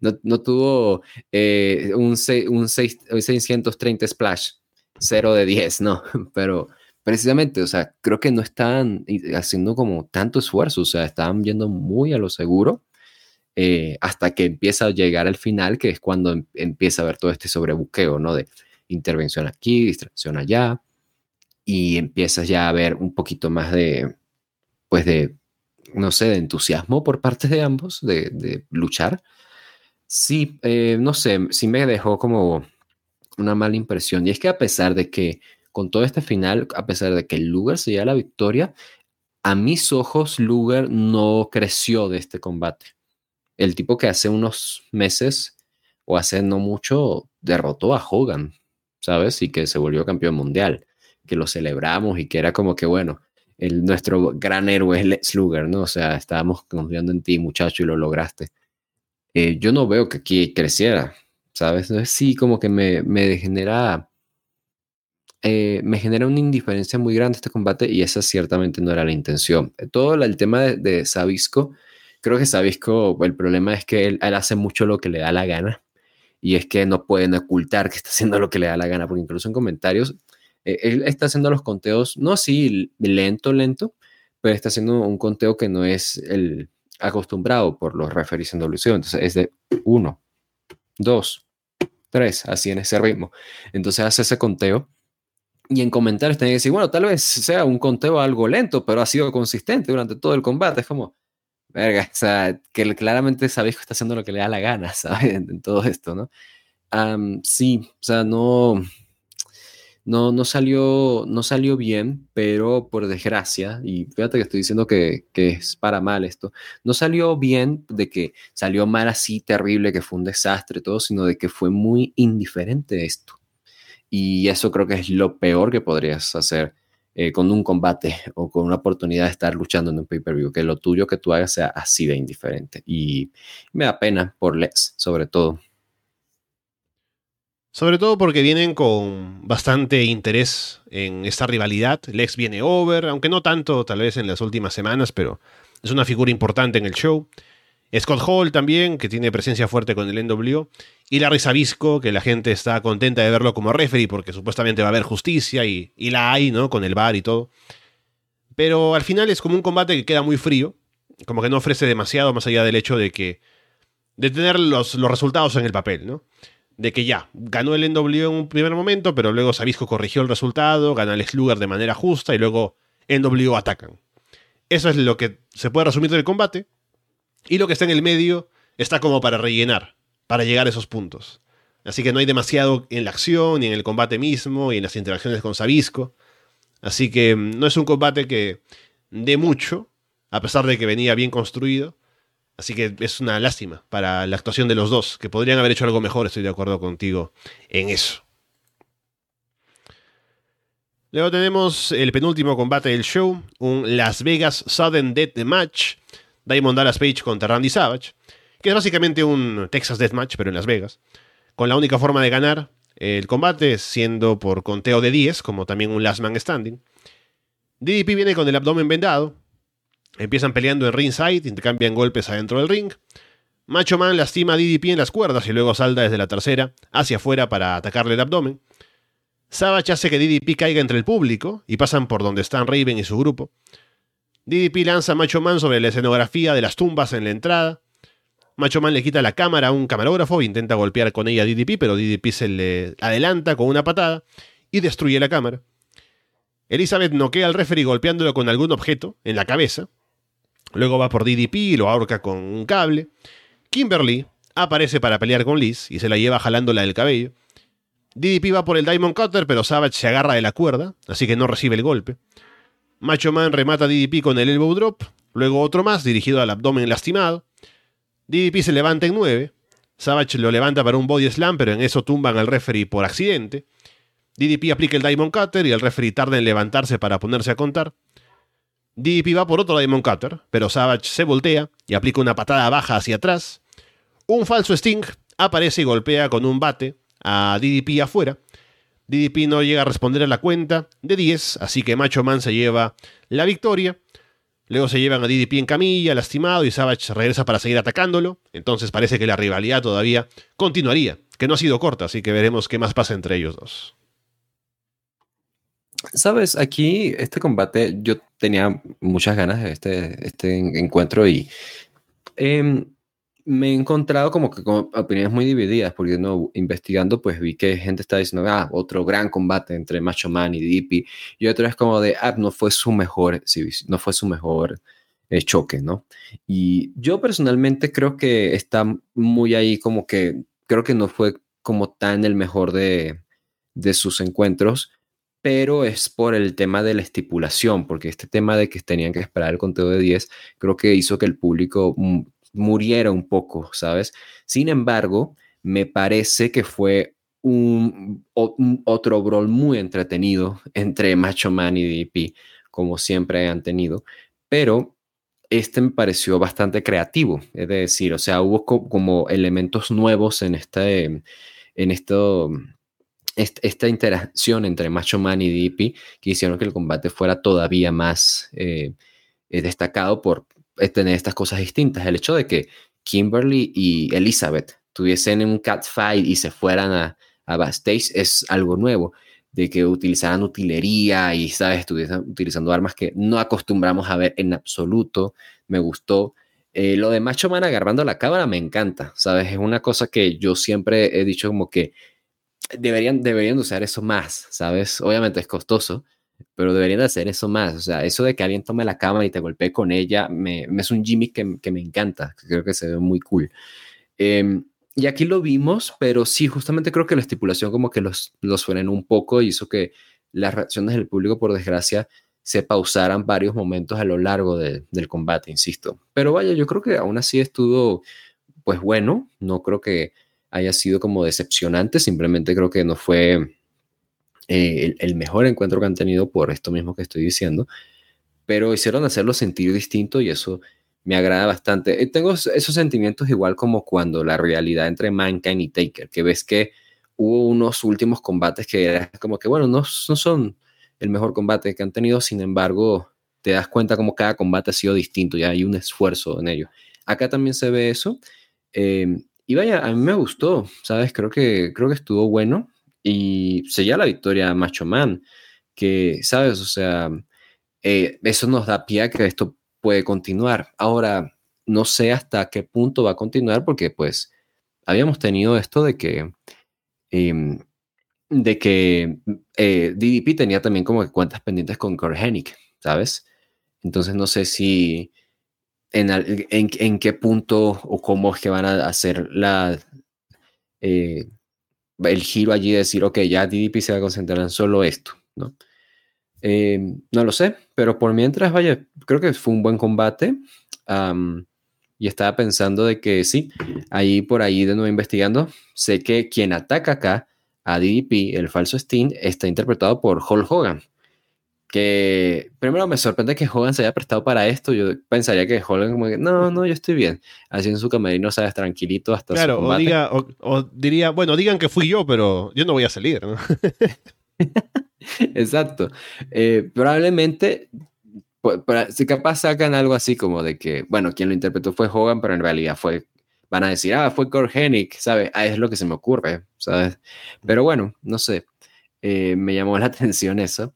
no, tuvo eh, un, un 630 splash 0 de 10, no, *laughs* pero, precisamente, o sea, creo que no están haciendo como tanto esfuerzo, o sea, estaban yendo muy a lo seguro eh, hasta que empieza a llegar al final, que es cuando em, empieza a ver todo este sobrebuqueo, ¿no? De intervención aquí, distracción allá, y empiezas ya a ver un poquito más de, pues de, no sé, de entusiasmo por parte de ambos, de, luchar. Sí, eh, no sé, sí me dejó como una mala impresión. Y es que a pesar de que con todo este final, a pesar de que Luger se lleva la victoria, a mis ojos Luger no creció de este combate. El tipo que hace unos meses o hace no mucho derrotó a Hogan, ¿sabes? Y que se volvió campeón mundial, que lo celebramos y que era como que, bueno, el, nuestro gran héroe es Luger, ¿no? O sea, estábamos confiando en ti, muchacho, y lo lograste. Eh, yo no veo que aquí creciera, ¿sabes? Sí, como que me, me genera, eh, me genera una indiferencia muy grande este combate y esa ciertamente no era la intención. Todo el tema de, de Sabisco, creo que Sabisco, el problema es que él, hace mucho lo que le da la gana y es que no pueden ocultar que está haciendo lo que le da la gana, porque incluso en comentarios, eh, él está haciendo los conteos, no así lento, lento, pero está haciendo un conteo que no es el acostumbrado por los referees en WCO, entonces es de uno, dos, tres, así en ese ritmo. Entonces hace ese conteo y en comentarios tienen que decir, bueno, tal vez sea un conteo algo lento, pero ha sido consistente durante todo el combate. Es como, verga, o sea, que claramente sabéis que está haciendo lo que le da la gana, *laughs* ¿sabes? En, todo esto, ¿no? sí, o sea, no, no, no, salió, no salió bien, pero por desgracia, y fíjate que estoy diciendo que, es para mal esto, no salió bien de que salió mal así terrible, que fue un desastre, todo, sino de que fue muy indiferente esto. Y eso creo que es lo peor que podrías hacer eh, con un combate o con una oportunidad de estar luchando en un pay-per-view, que lo tuyo que tú hagas sea así de indiferente. Y me da pena por Lex, sobre todo. Sobre todo porque vienen con bastante interés en esta rivalidad. Lex viene over, aunque no tanto tal vez en las últimas semanas, pero es una figura importante en el show. Scott Hall también, que tiene presencia fuerte con el NWO. Y Larry Sabisco, que la gente está contenta de verlo como referee porque supuestamente va a haber justicia y, la hay, ¿no? Con el bar y todo. Pero al final es como un combate que queda muy frío. Como que no ofrece demasiado más allá del hecho de que. de tener los, los resultados en el papel, ¿no? De que ya, ganó el NW en un primer momento, pero luego Sabisco corrigió el resultado, gana el Slugger de manera justa y luego NW atacan. Eso es lo que se puede resumir del combate. Y lo que está en el medio está como para rellenar, para llegar a esos puntos. Así que no hay demasiado en la acción, ni en el combate mismo, y en las interacciones con Sabisco. Así que mm, no es un combate que dé mucho, a pesar de que venía bien construido. Así que es una lástima para la actuación de los dos, que podrían haber hecho algo mejor, estoy de acuerdo contigo en eso. Luego tenemos el penúltimo combate del show, un Las Vegas Sudden Death Match, Diamond Dallas Page contra Randy Savage, que es básicamente un Texas Death Match, pero en Las Vegas, con la única forma de ganar el combate siendo por conteo de 10, como también un Last Man Standing. DDP viene con el abdomen vendado, Empiezan peleando en ringside, intercambian golpes adentro del ring. Macho Man lastima a DDP en las cuerdas y luego salta desde la tercera hacia afuera para atacarle el abdomen. Savage hace que DDP caiga entre el público y pasan por donde están Raven y su grupo. DDP lanza a Macho Man sobre la escenografía de las tumbas en la entrada. Macho Man le quita la cámara a un camarógrafo e intenta golpear con ella a DDP, pero DDP se le adelanta con una patada y destruye la cámara. Elizabeth noquea al referee golpeándolo con algún objeto en la cabeza. Luego va por DDP y lo ahorca con un cable. Kimberly aparece para pelear con Liz y se la lleva jalándola del cabello. DDP va por el Diamond Cutter, pero Savage se agarra de la cuerda, así que no recibe el golpe. Macho Man remata a DDP con el Elbow Drop, luego otro más dirigido al abdomen lastimado. DDP se levanta en 9. Savage lo levanta para un body slam, pero en eso tumban al referee por accidente. DDP aplica el Diamond Cutter y el referee tarda en levantarse para ponerse a contar. DDP va por otro Diamond Cutter, pero Savage se voltea y aplica una patada baja hacia atrás. Un falso Sting aparece y golpea con un bate a DDP afuera. DDP no llega a responder a la cuenta de 10, así que Macho Man se lleva la victoria. Luego se llevan a DDP en camilla, lastimado, y Savage regresa para seguir atacándolo. Entonces parece que la rivalidad todavía continuaría, que no ha sido corta, así que veremos qué más pasa entre ellos dos. Sabes, aquí este combate, yo tenía muchas ganas de este, este encuentro y em, me he encontrado como que con opiniones muy divididas, porque no, investigando, pues vi que gente está diciendo, ah, otro gran combate entre Macho Man y DP, y otro es como de, ah, no fue su mejor, no fue su mejor eh, choque, ¿no? Y yo personalmente creo que está muy ahí como que, creo que no fue como tan el mejor de, de sus encuentros, pero es por el tema de la estipulación, porque este tema de que tenían que esperar el conteo de 10, creo que hizo que el público muriera un poco, ¿sabes? Sin embargo, me parece que fue un, otro brawl muy entretenido entre Macho Man y DP, como siempre han tenido, pero este me pareció bastante creativo, es decir, o sea, hubo como elementos nuevos en este, en esto, esta interacción entre Macho Man y DP que hicieron que el combate fuera todavía más eh, eh, destacado por tener estas cosas distintas. El hecho de que Kimberly y Elizabeth tuviesen un catfight y se fueran a, a backstage es algo nuevo. De que utilizaran utilería y, ¿sabes? Estuviesen utilizando armas que no acostumbramos a ver en absoluto. Me gustó. Eh, lo de Macho Man agarrando la cámara me encanta, ¿sabes? Es una cosa que yo siempre he dicho como que deberían, deberían usar eso más, ¿sabes? Obviamente es costoso, pero deberían hacer eso más. O sea, eso de que alguien tome la cámara y te golpee con ella, me, es un Jimmy que, que, me encanta. Creo que se ve muy cool. Em, y aquí lo vimos, pero sí, justamente creo que la estipulación como que los, los frenó un poco y hizo que las reacciones del público, por desgracia, se pausaran varios momentos a lo largo del combate, insisto. Pero vaya, yo creo que aún así estuvo, pues bueno, no creo que haya sido como decepcionante, simplemente creo que no fue eh, el, mejor encuentro que han tenido por esto mismo que estoy diciendo, pero hicieron hacerlo sentir distinto y eso me agrada bastante. Eh, tengo esos sentimientos igual como cuando la realidad entre Mankind y Taker, que ves que hubo unos últimos combates que era como que, bueno, no, son el mejor combate que han tenido, sin embargo, te das cuenta como cada combate ha sido distinto y hay un esfuerzo en ello. Acá también se ve eso. Eh, y vaya, a mí me gustó, ¿sabes? Creo que, creo que estuvo bueno y sella la victoria Macho Man, que, ¿sabes? O sea, eh, eso nos da pie a que esto puede continuar. Ahora, no sé hasta qué punto va a continuar porque pues habíamos tenido esto de que... Em, de que eh, DDP tenía también como cuentas pendientes con Kurt ¿sabes? Entonces no sé si en, en, qué punto o cómo es que van a hacer la, eh, el giro allí de decir, ok, ya DDP se va a concentrar en solo esto, ¿no? Eh, no lo sé, pero por mientras, vaya, creo que fue un buen combate. y estaba pensando de que sí, ahí por ahí de nuevo investigando, sé que quien ataca acá a DDP, el falso Sting, está interpretado por Hulk Hogan que primero me sorprende que Hogan se haya prestado para esto. Yo pensaría que Hogan como que, no, no, yo estoy bien. En su camerino, sabes, tranquilito hasta Claro, o, diga, o, diría, bueno, digan que fui yo, pero yo no voy a salir. *laughs* Exacto. Eh, probablemente, si capaz sacan algo así como de que, bueno, quien lo interpretó fue Hogan, pero en realidad fue, van a decir, ah, fue Kurt ¿sabes? Ah, es lo que se me ocurre, ¿sabes? Pero bueno, no sé. Eh, me llamó la *laughs* atención eso.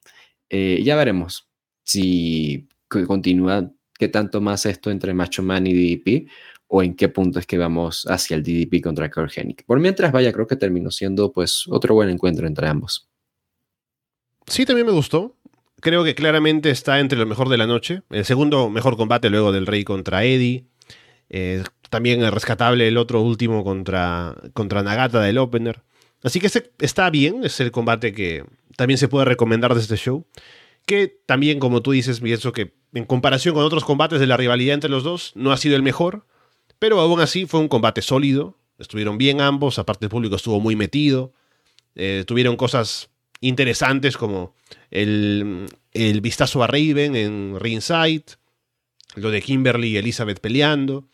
Eh, ya veremos si continúa, qué tanto más esto entre Macho Man y DDP o en qué punto es que vamos hacia el DDP contra Kergenic. Por mientras, vaya, creo que terminó siendo pues otro buen encuentro entre ambos. Sí, también me gustó. Creo que claramente está entre lo mejor de la noche. El segundo mejor combate luego del Rey contra Eddie. Eh, también rescatable el otro último contra, contra Nagata del Opener. Así que está bien, es el combate que también se puede recomendar de este show. Que también, como tú dices, pienso que en comparación con otros combates de la rivalidad entre los dos, no ha sido el mejor. Pero aún así fue un combate sólido. Estuvieron bien ambos, aparte el público estuvo muy metido. Eh, tuvieron cosas interesantes como el, el, vistazo a Raven en Ringside, lo de Kimberly y Elizabeth peleando,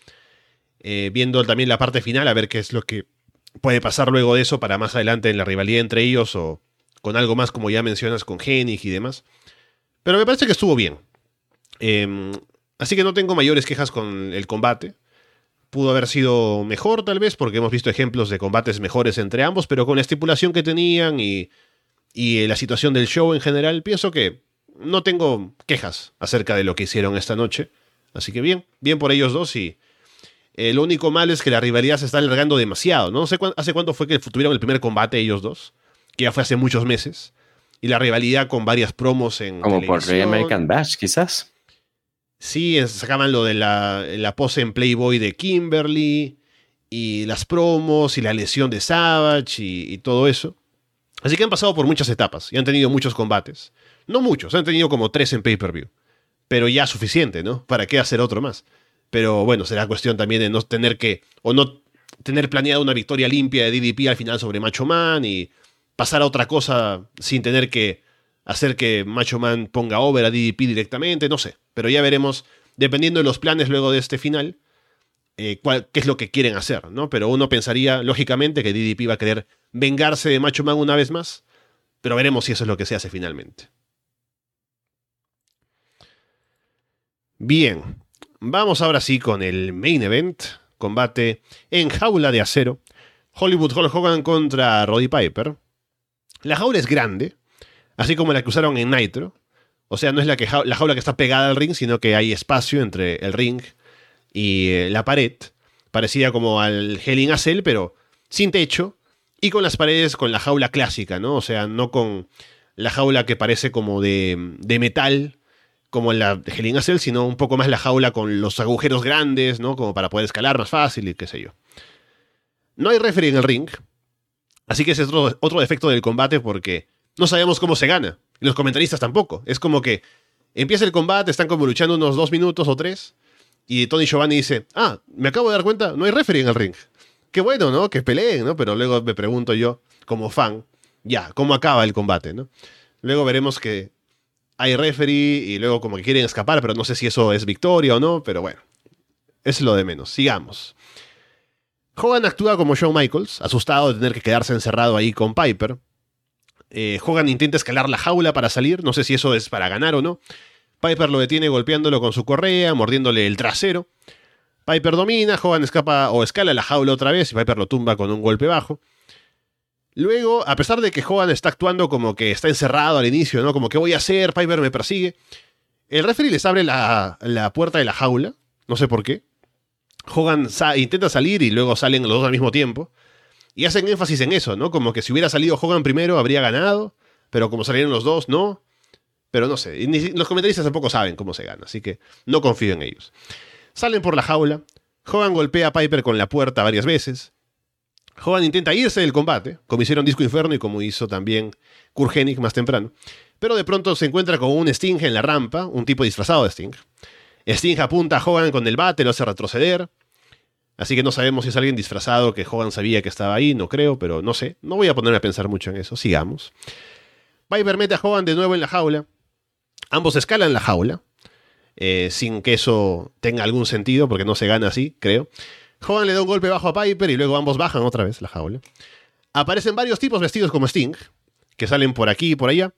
eh, viendo también la parte final a ver qué es lo que puede pasar luego de eso para más adelante en la rivalidad entre ellos o con algo más como ya mencionas con Hennig y demás. Pero me parece que estuvo bien. Em, así que no tengo mayores quejas con el combate. Pudo haber sido mejor tal vez porque hemos visto ejemplos de combates mejores entre ambos, pero con la estipulación que tenían y, y eh, la situación del show en general, pienso que no tengo quejas acerca de lo que hicieron esta noche. Así que bien, bien por ellos dos y eh, lo único malo es que la rivalidad se está alargando demasiado. No, sé hace cuánto fue que tuvieron el primer combate ellos dos, que ya fue hace muchos meses. Y la rivalidad con varias promos en. Como por Rey American Bash, quizás. Sí, sacaban lo de la, la, pose en Playboy de Kimberly y las promos y la lesión de Savage y, y todo eso. Así que han pasado por muchas etapas y han tenido muchos combates. No muchos, han tenido como tres en pay-per-view. Pero ya suficiente, ¿no? ¿Para qué hacer otro más? Pero bueno, será cuestión también de no tener que, o no tener planeada una victoria limpia de DDP al final sobre Macho Man y pasar a otra cosa sin tener que hacer que Macho Man ponga over a DDP directamente, no sé. Pero ya veremos, dependiendo de los planes luego de este final, eh, qué es lo que quieren hacer, ¿no? Pero uno pensaría, lógicamente, que DDP va a querer vengarse de Macho Man una vez más, pero veremos si eso es lo que se hace finalmente. Bien, Vamos ahora sí con el main event, combate en jaula de acero. Hollywood Hulk Hogan contra Roddy Piper. La jaula es grande, así como la que usaron en Nitro. O sea, no es la, que la jaula que está pegada al ring, sino que hay espacio entre el ring y eh, la pared, parecida como al Hell in a pero sin techo y con las paredes con la jaula clásica, ¿no? O sea, no con la jaula que parece como de, metal como la de Hell Cell, sino un poco más la jaula con los agujeros grandes, ¿no? Como para poder escalar más fácil y qué sé yo. No hay referee en el ring, así que ese es otro, otro defecto del combate porque no sabemos cómo se gana. Y los comentaristas tampoco. Es como que empieza el combate, están como luchando unos dos minutos o tres, y Tony Giovanni dice, ah, me acabo de dar cuenta, no hay referee en el ring. Qué bueno, ¿no? Que peleen, ¿no? Pero luego me pregunto yo, como fan, ya, ¿cómo acaba el combate, ¿no? Luego veremos que hay referee y luego como que quieren escapar, pero no sé si eso es victoria o no, pero bueno, es lo de menos. Sigamos. Hogan actúa como Shawn Michaels, asustado de tener que quedarse encerrado ahí con Piper. Eh, Hogan intenta escalar la jaula para salir, no sé si eso es para ganar o no. Piper lo detiene golpeándolo con su correa, mordiéndole el trasero. Piper domina, Hogan escapa o escala la jaula otra vez y Piper lo tumba con un golpe bajo. Luego, a pesar de que Hogan está actuando como que está encerrado al inicio, ¿no? Como que voy a hacer, Piper me persigue. El referee les abre la, puerta de la jaula, no sé por qué. Hogan intenta salir y luego salen los dos al mismo tiempo. Y hacen énfasis en eso, ¿no? Como que si hubiera salido Hogan primero habría ganado, pero como salieron los dos, no. Pero no sé, los comentaristas tampoco saben cómo se gana, así que no confío en ellos. Salen por la jaula, Hogan golpea a Piper con la puerta varias veces. Hogan intenta irse del combate, como hicieron Disco Inferno y como hizo también Kurgenik más temprano. Pero de pronto se encuentra con un Sting en la rampa, un tipo disfrazado de Sting. Sting apunta a Hogan con el bate, lo hace retroceder. Así que no sabemos si es alguien disfrazado que Hogan sabía que estaba ahí, no creo, pero no sé. No voy a ponerme a pensar mucho en eso. Sigamos. Piper mete a Hogan de nuevo en la jaula. Ambos escalan la jaula, eh, sin que eso tenga algún sentido, porque no se gana así, creo. Hogan le da un golpe bajo a Piper y luego ambos bajan otra vez la jaula. Aparecen varios tipos vestidos como Sting, que salen por aquí y por allá.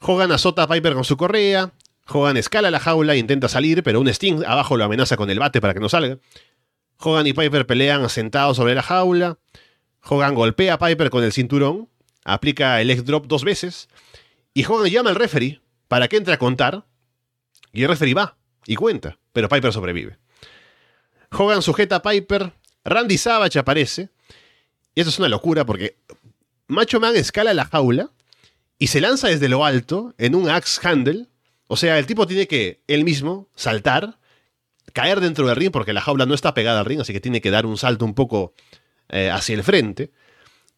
Hogan azota a Piper con su correa. Hogan escala la jaula e intenta salir, pero un Sting abajo lo amenaza con el bate para que no salga. Hogan y Piper pelean sentados sobre la jaula. Hogan golpea a Piper con el cinturón, aplica el leg drop dos veces, y Hogan llama al referee para que entre a contar, y el referee va y cuenta, pero Piper sobrevive. Hogan sujeta a Piper, Randy Savage aparece. Y eso es una locura porque Macho Man escala la jaula y se lanza desde lo alto en un axe handle. O sea, el tipo tiene que él mismo saltar, caer dentro del ring porque la jaula no está pegada al ring, así que tiene que dar un salto un poco eh, hacia el frente.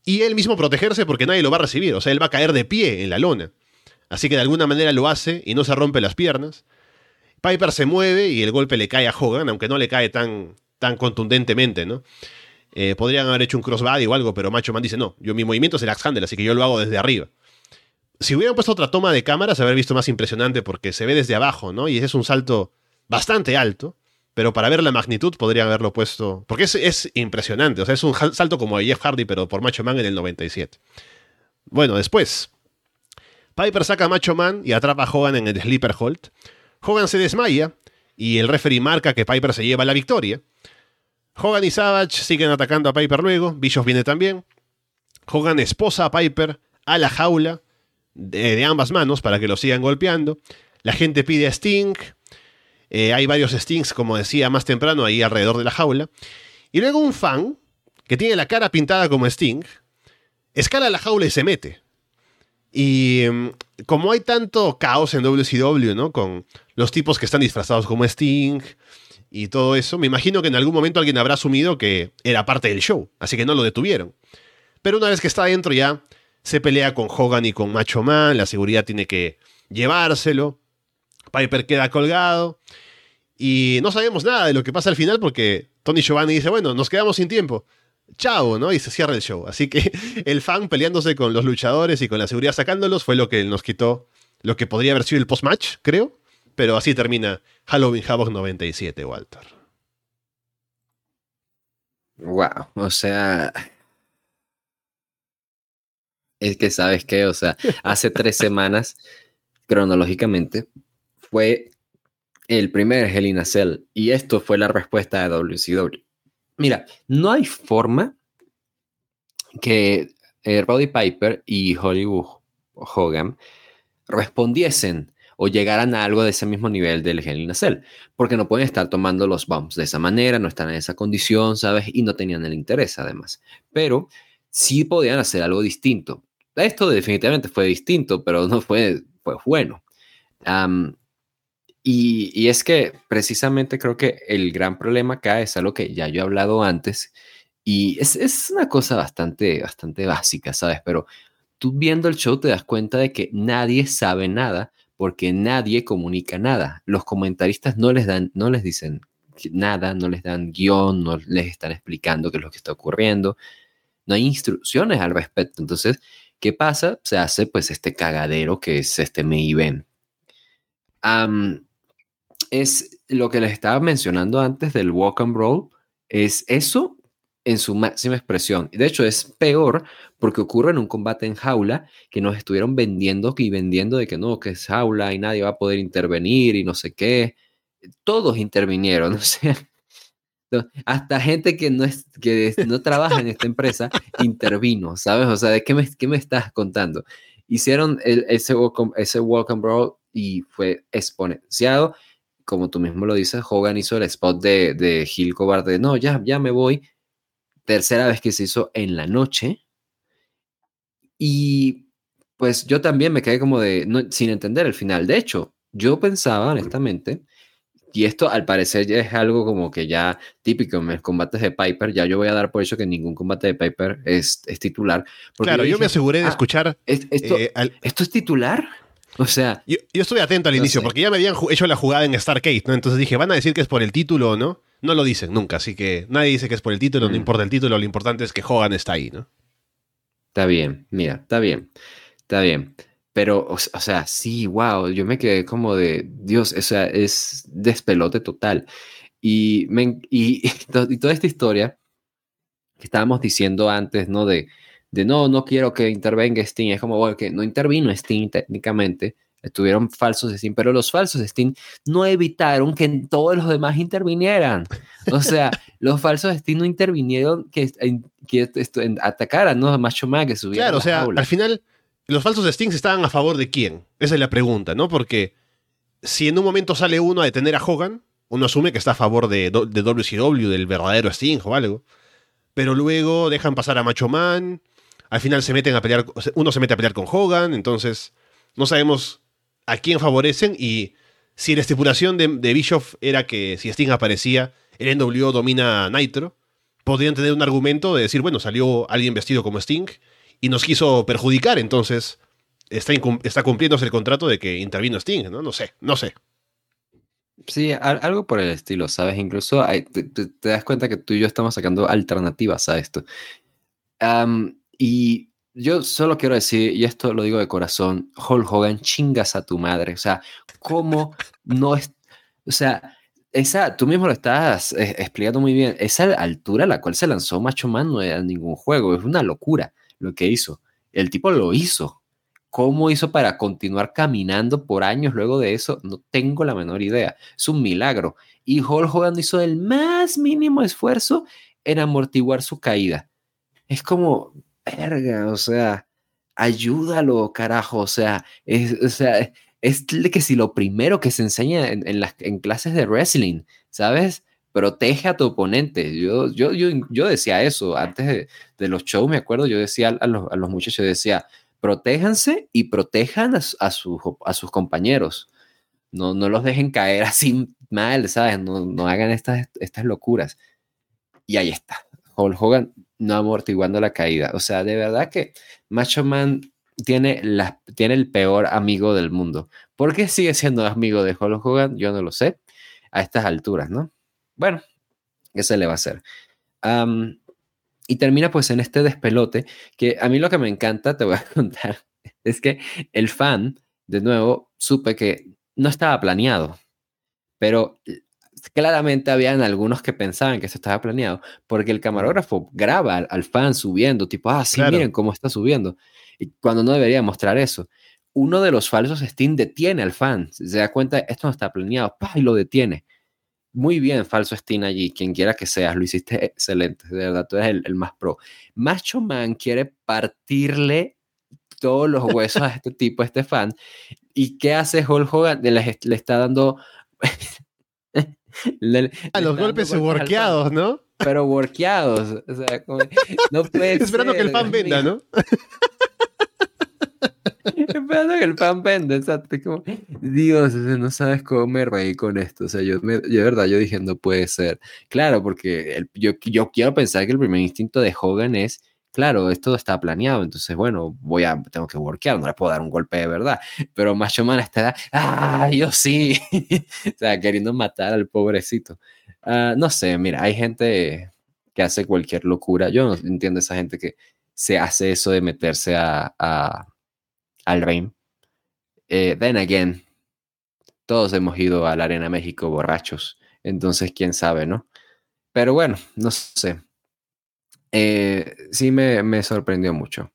Y él mismo protegerse porque nadie lo va a recibir. O sea, él va a caer de pie en la lona. Así que de alguna manera lo hace y no se rompe las piernas. Piper se mueve y el golpe le cae a Hogan, aunque no le cae tan, tan contundentemente, ¿no? Eh, podrían haber hecho un crossbody o algo, pero Macho Man dice, no, yo mi movimiento es el axe handle, así que yo lo hago desde arriba. Si hubieran puesto otra toma de cámara, se habría visto más impresionante porque se ve desde abajo, ¿no? Y ese es un salto bastante alto, pero para ver la magnitud podrían haberlo puesto, porque es, es impresionante, o sea, es un salto como de Jeff Hardy, pero por Macho Man en el 97. Bueno, después, Piper saca a Macho Man y atrapa a Hogan en el Sleeper Hold. Hogan se desmaya y el referee marca que Piper se lleva la victoria. Hogan y Savage siguen atacando a Piper luego, Bischoff viene también. Hogan esposa a Piper a la jaula de, ambas manos para que lo sigan golpeando. La gente pide a Sting. Eh, hay varios Stings, como decía más temprano, ahí alrededor de la jaula. Y luego un fan, que tiene la cara pintada como Sting, escala la jaula y se mete. Y mm, como hay tanto caos en WCW, ¿no? Con los tipos que están disfrazados como Sting y todo eso, me imagino que en algún momento alguien habrá asumido que era parte del show, así que no lo detuvieron. Pero una vez que está adentro ya se pelea con Hogan y con Macho Man, la seguridad tiene que llevárselo, Piper queda colgado y no sabemos nada de lo que pasa al final porque Tony Giovanni dice, bueno, nos quedamos sin tiempo. Chao, ¿no? Y se cierra el show. Así que *laughs* el fan peleándose con los luchadores y con la seguridad sacándolos fue lo que nos quitó lo que podría haber sido el post-match, creo. Pero así termina Halloween Havoc 97, Walter. Wow, o sea, es que sabes qué, o sea, hace tres semanas, cronológicamente, fue el primer Hell y esto fue la respuesta de WCW. Mira, no hay forma que eh, Roddy Piper y Hollywood Hogan respondiesen o llegaran a algo de ese mismo nivel del Hell porque no pueden estar tomando los bumps de esa manera, no están en esa condición, ¿sabes? Y no tenían el interés además. Pero sí podían hacer algo distinto. Esto definitivamente fue distinto, pero no fue, fue bueno. y, es que precisamente creo que el gran problema acá es algo que ya yo he hablado antes y es, es una cosa bastante, bastante básica, ¿sabes? Pero tú viendo el show te das cuenta de que nadie sabe nada porque nadie comunica nada. Los comentaristas no les dan, no les dicen nada, no les dan guion, no les están explicando qué es lo que está ocurriendo. No hay instrucciones al respecto. Entonces, ¿Qué pasa? Se hace pues este cagadero que es este Mayben. es lo que les estaba mencionando antes del walk and roll, es eso en su máxima expresión. De hecho, es peor porque ocurre en un combate en jaula que nos estuvieron vendiendo y vendiendo de que no, que es jaula y nadie va a poder intervenir y no sé qué. Todos intervinieron, *laughs* o sea, hasta gente que no, es, que no trabaja en esta empresa intervino, ¿sabes? O sea, ¿de qué me, qué me estás contando? Hicieron ese, walk, ese and brawl y fue exponenciado. Como tú mismo lo dices, Hogan hizo el spot de, de Gil Cobarde. No, ya, ya me voy. Tercera vez que se hizo en la noche. Y pues yo también me quedé como de, no, sin entender el final. De hecho, yo pensaba, honestamente, y esto al parecer ya es algo como que ya típico en los combates de Piper. Ya yo voy a dar por hecho que ningún combate de Piper es, es titular. Claro, yo, me aseguré de ah, escuchar. esto, eh, ¿Esto es titular? O sea. Yo, yo estuve atento al inicio porque ya me habían hecho la jugada en Starcade, ¿no? Entonces dije, ¿van a decir que es por el título o no? No lo dicen nunca, así que nadie dice que es por el título, no mm. importa el título, lo importante es que Hogan está ahí, ¿no? Está bien, mira, está bien, está bien. Pero, o, sea, sí, wow, yo me quedé como de, Dios, o sea, es despelote total. Y, y, *laughs* y, toda esta historia que estábamos diciendo antes, ¿no? De, de no, no quiero que intervenga Steam, es como, bueno, que no intervino Steam técnicamente, estuvieron falsos Steam, pero los falsos Steam no evitaron que todos los demás intervinieran. O sea, *laughs* los falsos Steam no intervinieron que, que, atacaran, ¿no? Macho Man que subiera. Claro, o sea, al final los falsos Stings estaban a favor de quién? Esa es la pregunta, ¿no? Porque si en un momento sale uno a detener a Hogan, uno asume que está a favor de, WCW, del verdadero Sting o algo. Pero luego dejan pasar a Macho Man. Al final se meten a pelear. Uno se mete a pelear con Hogan. Entonces, no sabemos a quién favorecen. Y si la estipulación de, de Bischoff era que si Sting aparecía, el NWO domina Nitro, podrían tener un argumento de decir, bueno, salió alguien vestido como Sting y nos quiso perjudicar, entonces está, está cumpliéndose el contrato de que intervino Sting, ¿no? No sé, no sé. Sí, algo por el estilo, ¿sabes? Incluso te, das cuenta que tú y yo estamos sacando alternativas a esto. y yo solo quiero decir, y esto lo digo de corazón, Hulk Hogan, chingas a tu madre. O sea, ¿cómo no es... O sea, esa, tú mismo lo estás eh, explicando muy bien, esa altura a la cual se lanzó Macho Man no era ningún juego, es una locura lo que hizo. El tipo lo hizo. ¿Cómo hizo para continuar caminando por años luego de eso? No tengo la menor idea. Es un milagro. Y Hulk Hogan hizo el más mínimo esfuerzo en amortiguar su caída. Es como, verga, o sea, ayúdalo, carajo. O sea, es, o sea, es que si lo primero que se enseña en, las, en clases de wrestling, ¿sabes? Protege a tu oponente. Yo, yo, yo, yo decía eso antes de, los shows, me acuerdo, yo decía a los, a los muchachos, decía, protéjanse y protejan a, a, a sus compañeros. No, no los dejen caer *laughs* así mal, ¿sabes? No, no hagan estas, estas locuras. Y ahí está. Hulk Hogan no amortiguando la caída. O sea, de verdad que Macho Man tiene, la, tiene el peor amigo del mundo. ¿Por qué sigue siendo amigo de Hulk Hogan? Yo no lo sé a estas alturas, ¿no? Bueno, ¿qué se le va a hacer? y termina pues en este despelote que a mí lo que me encanta, te voy a *laughs* contar, es que el fan, de nuevo, supe que no estaba planeado, pero claramente habían algunos que pensaban que eso estaba planeado, porque el camarógrafo graba al, fan subiendo, tipo, ah, sí, miren cómo está subiendo, y cuando no debería mostrar eso. Uno de los falsos Steam detiene al fan, se da cuenta, esto no está planeado, ¡pah! y lo detiene. Muy bien, falso Steam allí, quien quiera que seas, lo hiciste excelente, de verdad, tú eres el, más pro. Macho Man quiere partirle todos los huesos a este tipo, a este fan. ¿Y qué hace Hulk Hogan? Le, le está dando *laughs* a los golpes workeados, ¿no? Pero workeados. O sea, no *laughs* puede Esperando que el pan venda, ¿no? *laughs* Esperando que el pan venda, exacto. Como, Dios, no sabes cómo me reí con esto. O sea, yo, me, yo de verdad, yo dije, no puede ser. Claro, porque el, yo, yo quiero pensar que el primer instinto de Hogan es claro, esto está planeado, entonces, bueno, voy a, tengo que workear, no le puedo dar un golpe de verdad. Pero Macho Man está, ah, yo sí, *laughs* o sea, queriendo matar al pobrecito. Ah, no sé, mira, hay gente que hace cualquier locura. Yo no entiendo esa gente que se hace eso de meterse a, al ring. Eh, then again, todos hemos ido a la Arena México borrachos, entonces quién sabe, ¿no? Pero bueno, no sé. Eh, sí me, sorprendió mucho.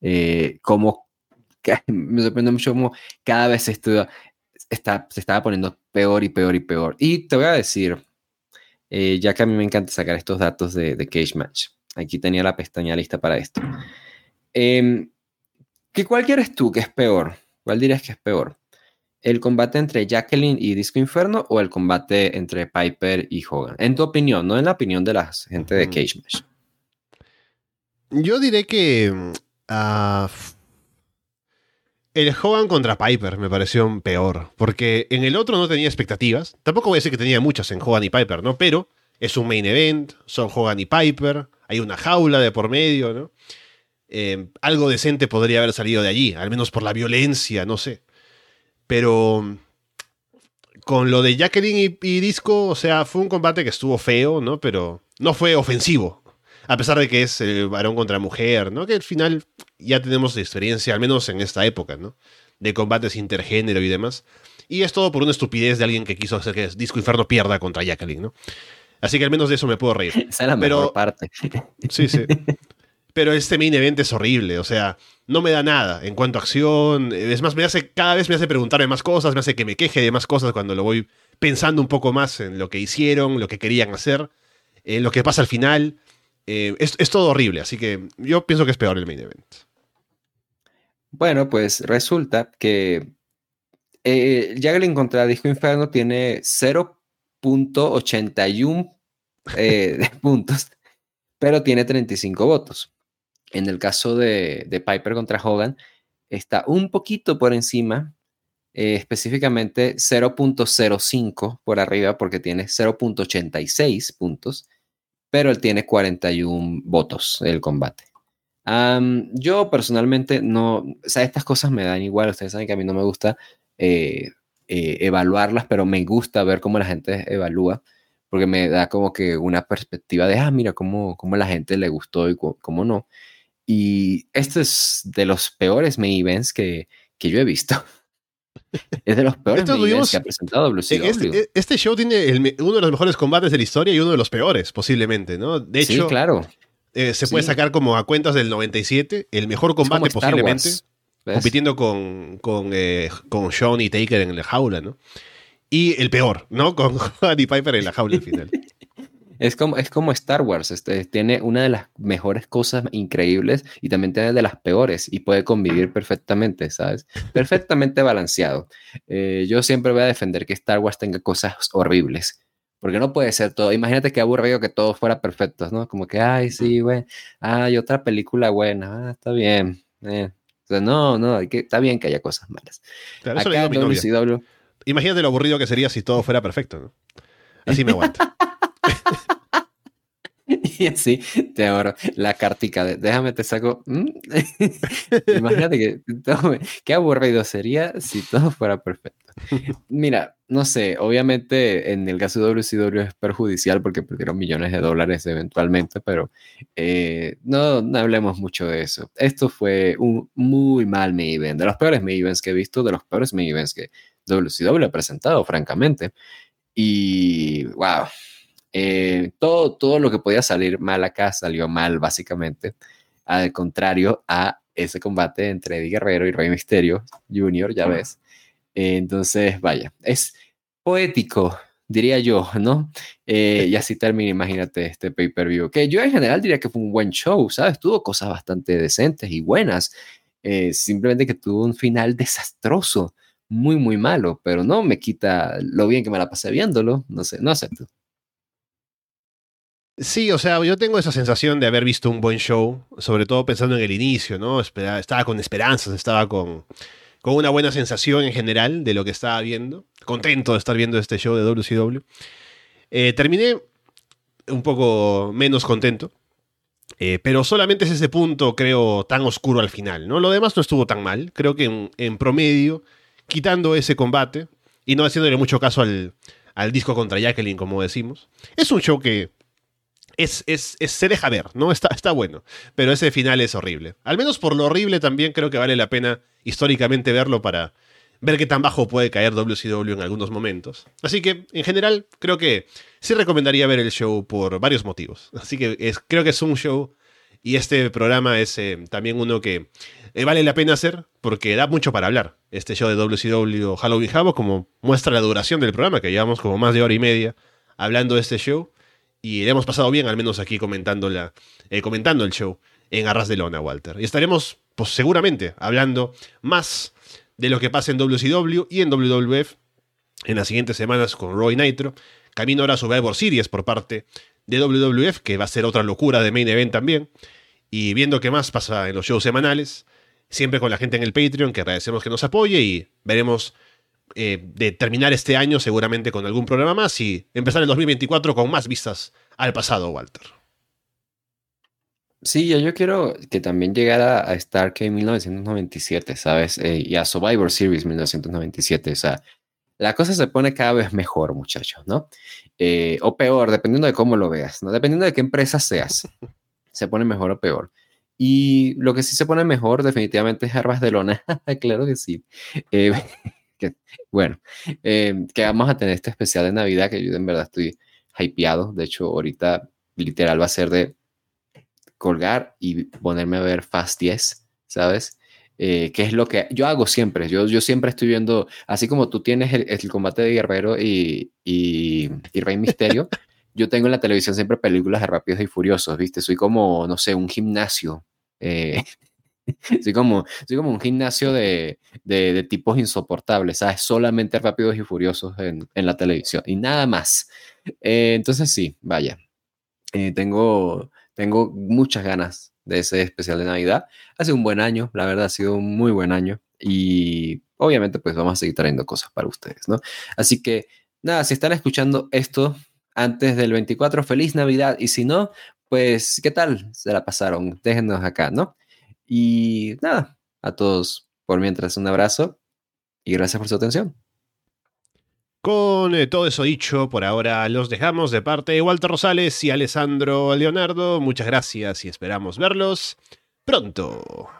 Eh, como *laughs* me sorprendió mucho como cada vez se, está, se estaba poniendo peor y peor y peor. Y te voy a decir, eh, ya que a mí me encanta sacar estos datos de, de Cage Match, aquí tenía la pestaña lista para esto. Em, ¿qué, ¿Cuál quieres tú que es peor? ¿Cuál dirías que es peor? ¿El combate entre Jacqueline y Disco Inferno o el combate entre Piper y Hogan? En tu opinión, no en la opinión de la gente de Cage Match. Yo diré que. Uh, el Hogan contra Piper me pareció peor. Porque en el otro no tenía expectativas. Tampoco voy a decir que tenía muchas en Hogan y Piper, ¿no? Pero es un main event, son Hogan y Piper, hay una jaula de por medio, ¿no? Eh, algo decente podría haber salido de allí, al menos por la violencia, no sé. Pero con lo de Jacqueline y, y, Disco, o sea, fue un combate que estuvo feo, ¿no? Pero no fue ofensivo a pesar de que es el varón contra mujer, ¿no? Que al final ya tenemos experiencia, al menos en esta época, ¿no? De combates intergénero y demás. Y es todo por una estupidez de alguien que quiso hacer que Disco Inferno pierda contra Jacqueline, ¿no? Así que al menos de eso me puedo reír. *laughs* Esa es la mejor parte. Sí, sí. *laughs* Pero este main event es horrible, o sea, no me da nada en cuanto a acción. Es más, me hace, cada vez me hace preguntarme más cosas, me hace que me queje de más cosas cuando lo voy pensando un poco más en lo que hicieron, lo que querían hacer, en lo que pasa al final. Eh, es, todo horrible, así que yo pienso que es peor el main event. Bueno, pues resulta que eh, Jagling contra Disco Inferno tiene 0.81 eh, *laughs* puntos, pero tiene 35 votos. En el caso de, Piper contra Hogan, está un poquito por encima, eh, específicamente 0.05 por arriba, porque tiene 0.86 puntos pero él tiene 41 votos el combate. yo personalmente no, o sea, estas cosas me dan igual, ustedes saben que a mí no me gusta eh, eh, evaluarlas, pero me gusta ver cómo la gente evalúa, porque me da como que una perspectiva de, ah, mira, cómo, cómo la gente le gustó y cómo no. Y este es de los peores main events que, que yo he visto. *laughs* Es de los peores que ha presentado este, este, show tiene uno de los mejores combates de la historia y uno de los peores, posiblemente, ¿no? De hecho, claro. Eh, se puede sacar como a cuentas del 97, el mejor combate posiblemente, compitiendo con, con, eh, con Sean y Taker en la jaula, ¿no? Y el peor, ¿no? Con *laughs* Juan y Piper en la jaula al final. *laughs* Es como, es como Star Wars, este, tiene una de las mejores cosas increíbles y también tiene de las peores y puede convivir perfectamente, ¿sabes? Perfectamente balanceado. Eh, yo siempre voy a defender que Star Wars tenga cosas horribles, porque no puede ser todo. Imagínate que aburrido que todo fuera perfecto, ¿no? Como que, ay, sí, güey, hay otra película buena, ah, está bien. Eh. O sea, no, no, que, está bien que haya cosas malas. Claro, eso Acá, WCW, Imagínate lo aburrido que sería si todo fuera perfecto, ¿no? Así me aguanta. *laughs* y así te ahorro la cartica de déjame te saco. ¿Mm? *laughs* Imagínate que qué aburrido sería si todo fuera perfecto. Mira, no sé, obviamente en el caso de WCW es perjudicial porque perdieron millones de dólares eventualmente, pero eh, no, no, hablemos mucho de eso. Esto fue un muy mal main event, de los peores main events que he visto, de los peores main events que WCW ha presentado, francamente. Y wow, eh, todo, todo lo que podía salir mal acá salió mal, básicamente. Al contrario a ese combate entre Eddie Guerrero y Rey Misterio Jr., ya ves. entonces, vaya, es poético, diría yo, ¿no? Eh, y así termina, imagínate, este pay-per-view. Que yo en general diría que fue un buen show, ¿sabes? Tuvo cosas bastante decentes y buenas. Eh, simplemente que tuvo un final desastroso muy, muy malo, pero no me quita lo bien que me la pasé viéndolo. No sé, no sé tú. Sí, o sea, yo tengo esa sensación de haber visto un buen show, sobre todo pensando en el inicio, ¿no? Estaba con esperanzas, estaba con, con una buena sensación en general de lo que estaba viendo, contento de estar viendo este show de WCW. Eh, terminé un poco menos contento, eh, pero solamente es ese punto, creo, tan oscuro al final, ¿no? Lo demás no estuvo tan mal, creo que en promedio quitando ese combate y no haciéndole mucho caso al, disco contra Jacqueline, como decimos. Es un show que es, es, se deja ver, ¿no? Está, está bueno, pero ese final es horrible. Al menos por lo horrible también creo que vale la pena históricamente verlo para ver qué tan bajo puede caer WCW en algunos momentos. Así que, en general, creo que sí recomendaría ver el show por varios motivos. Así que es, creo que es un show y este programa es eh, también uno que eh, vale la pena hacer porque da mucho para hablar. Este show de WCW Halloween Havoc, como muestra la duración del programa, que llevamos como más de hora y media hablando de este show. Y le hemos pasado bien, al menos aquí comentando, la, eh, comentando el show en Arras de Lona, Walter. Y estaremos, pues seguramente, hablando más de lo que pasa en WCW y en WWF en las siguientes semanas con Roy Nitro. Camino ahora a Survivor Series por parte de WWF, que va a ser otra locura de main event también. Y viendo qué más pasa en los shows semanales siempre con la gente en el Patreon, que agradecemos que nos apoye y veremos eh, de terminar este año seguramente con algún programa más y empezar el 2024 con más vistas al pasado, Walter. Sí, yo quiero que también llegara a Starcade 1997, ¿sabes? Eh, y a Survivor Series 1997. O sea, la cosa se pone cada vez mejor, muchachos, ¿no? Eh, o peor, dependiendo de cómo lo veas, ¿no? Dependiendo de qué empresa seas, *laughs* se pone mejor o peor. Y lo que sí se pone mejor definitivamente es Arbas de Lona. *laughs* claro que sí. Eh, bueno, eh, que vamos a tener este especial de Navidad que yo en verdad estoy hypeado. De hecho, ahorita literal va a ser de colgar y ponerme a ver Fast 10, ¿sabes? Eh, que es lo que yo hago siempre. Yo, yo siempre estoy viendo, así como tú tienes el, combate de Guerrero y, y, y Rey Misterio, *laughs* yo tengo en la televisión siempre películas de Rápidos y Furiosos, ¿viste? Soy como, no sé, un gimnasio eh, soy, como, soy como un gimnasio de, de, tipos insoportables, ¿sabes? Solamente rápidos y furiosos en, en la televisión y nada más. Eh, entonces sí, vaya. Eh, tengo, tengo muchas ganas de ese especial de Navidad. Ha sido un buen año, la verdad ha sido un muy buen año y obviamente pues vamos a seguir trayendo cosas para ustedes, ¿no? Así que nada, si están escuchando esto antes del 24, feliz Navidad y si no, pues, ¿qué tal se la pasaron? Déjenos acá, ¿no? Y nada, a todos por mientras un abrazo y gracias por su atención. Con eh, todo eso dicho, por ahora los dejamos de parte de Walter Rosales y Alessandro Leonardo. Muchas gracias y esperamos verlos pronto.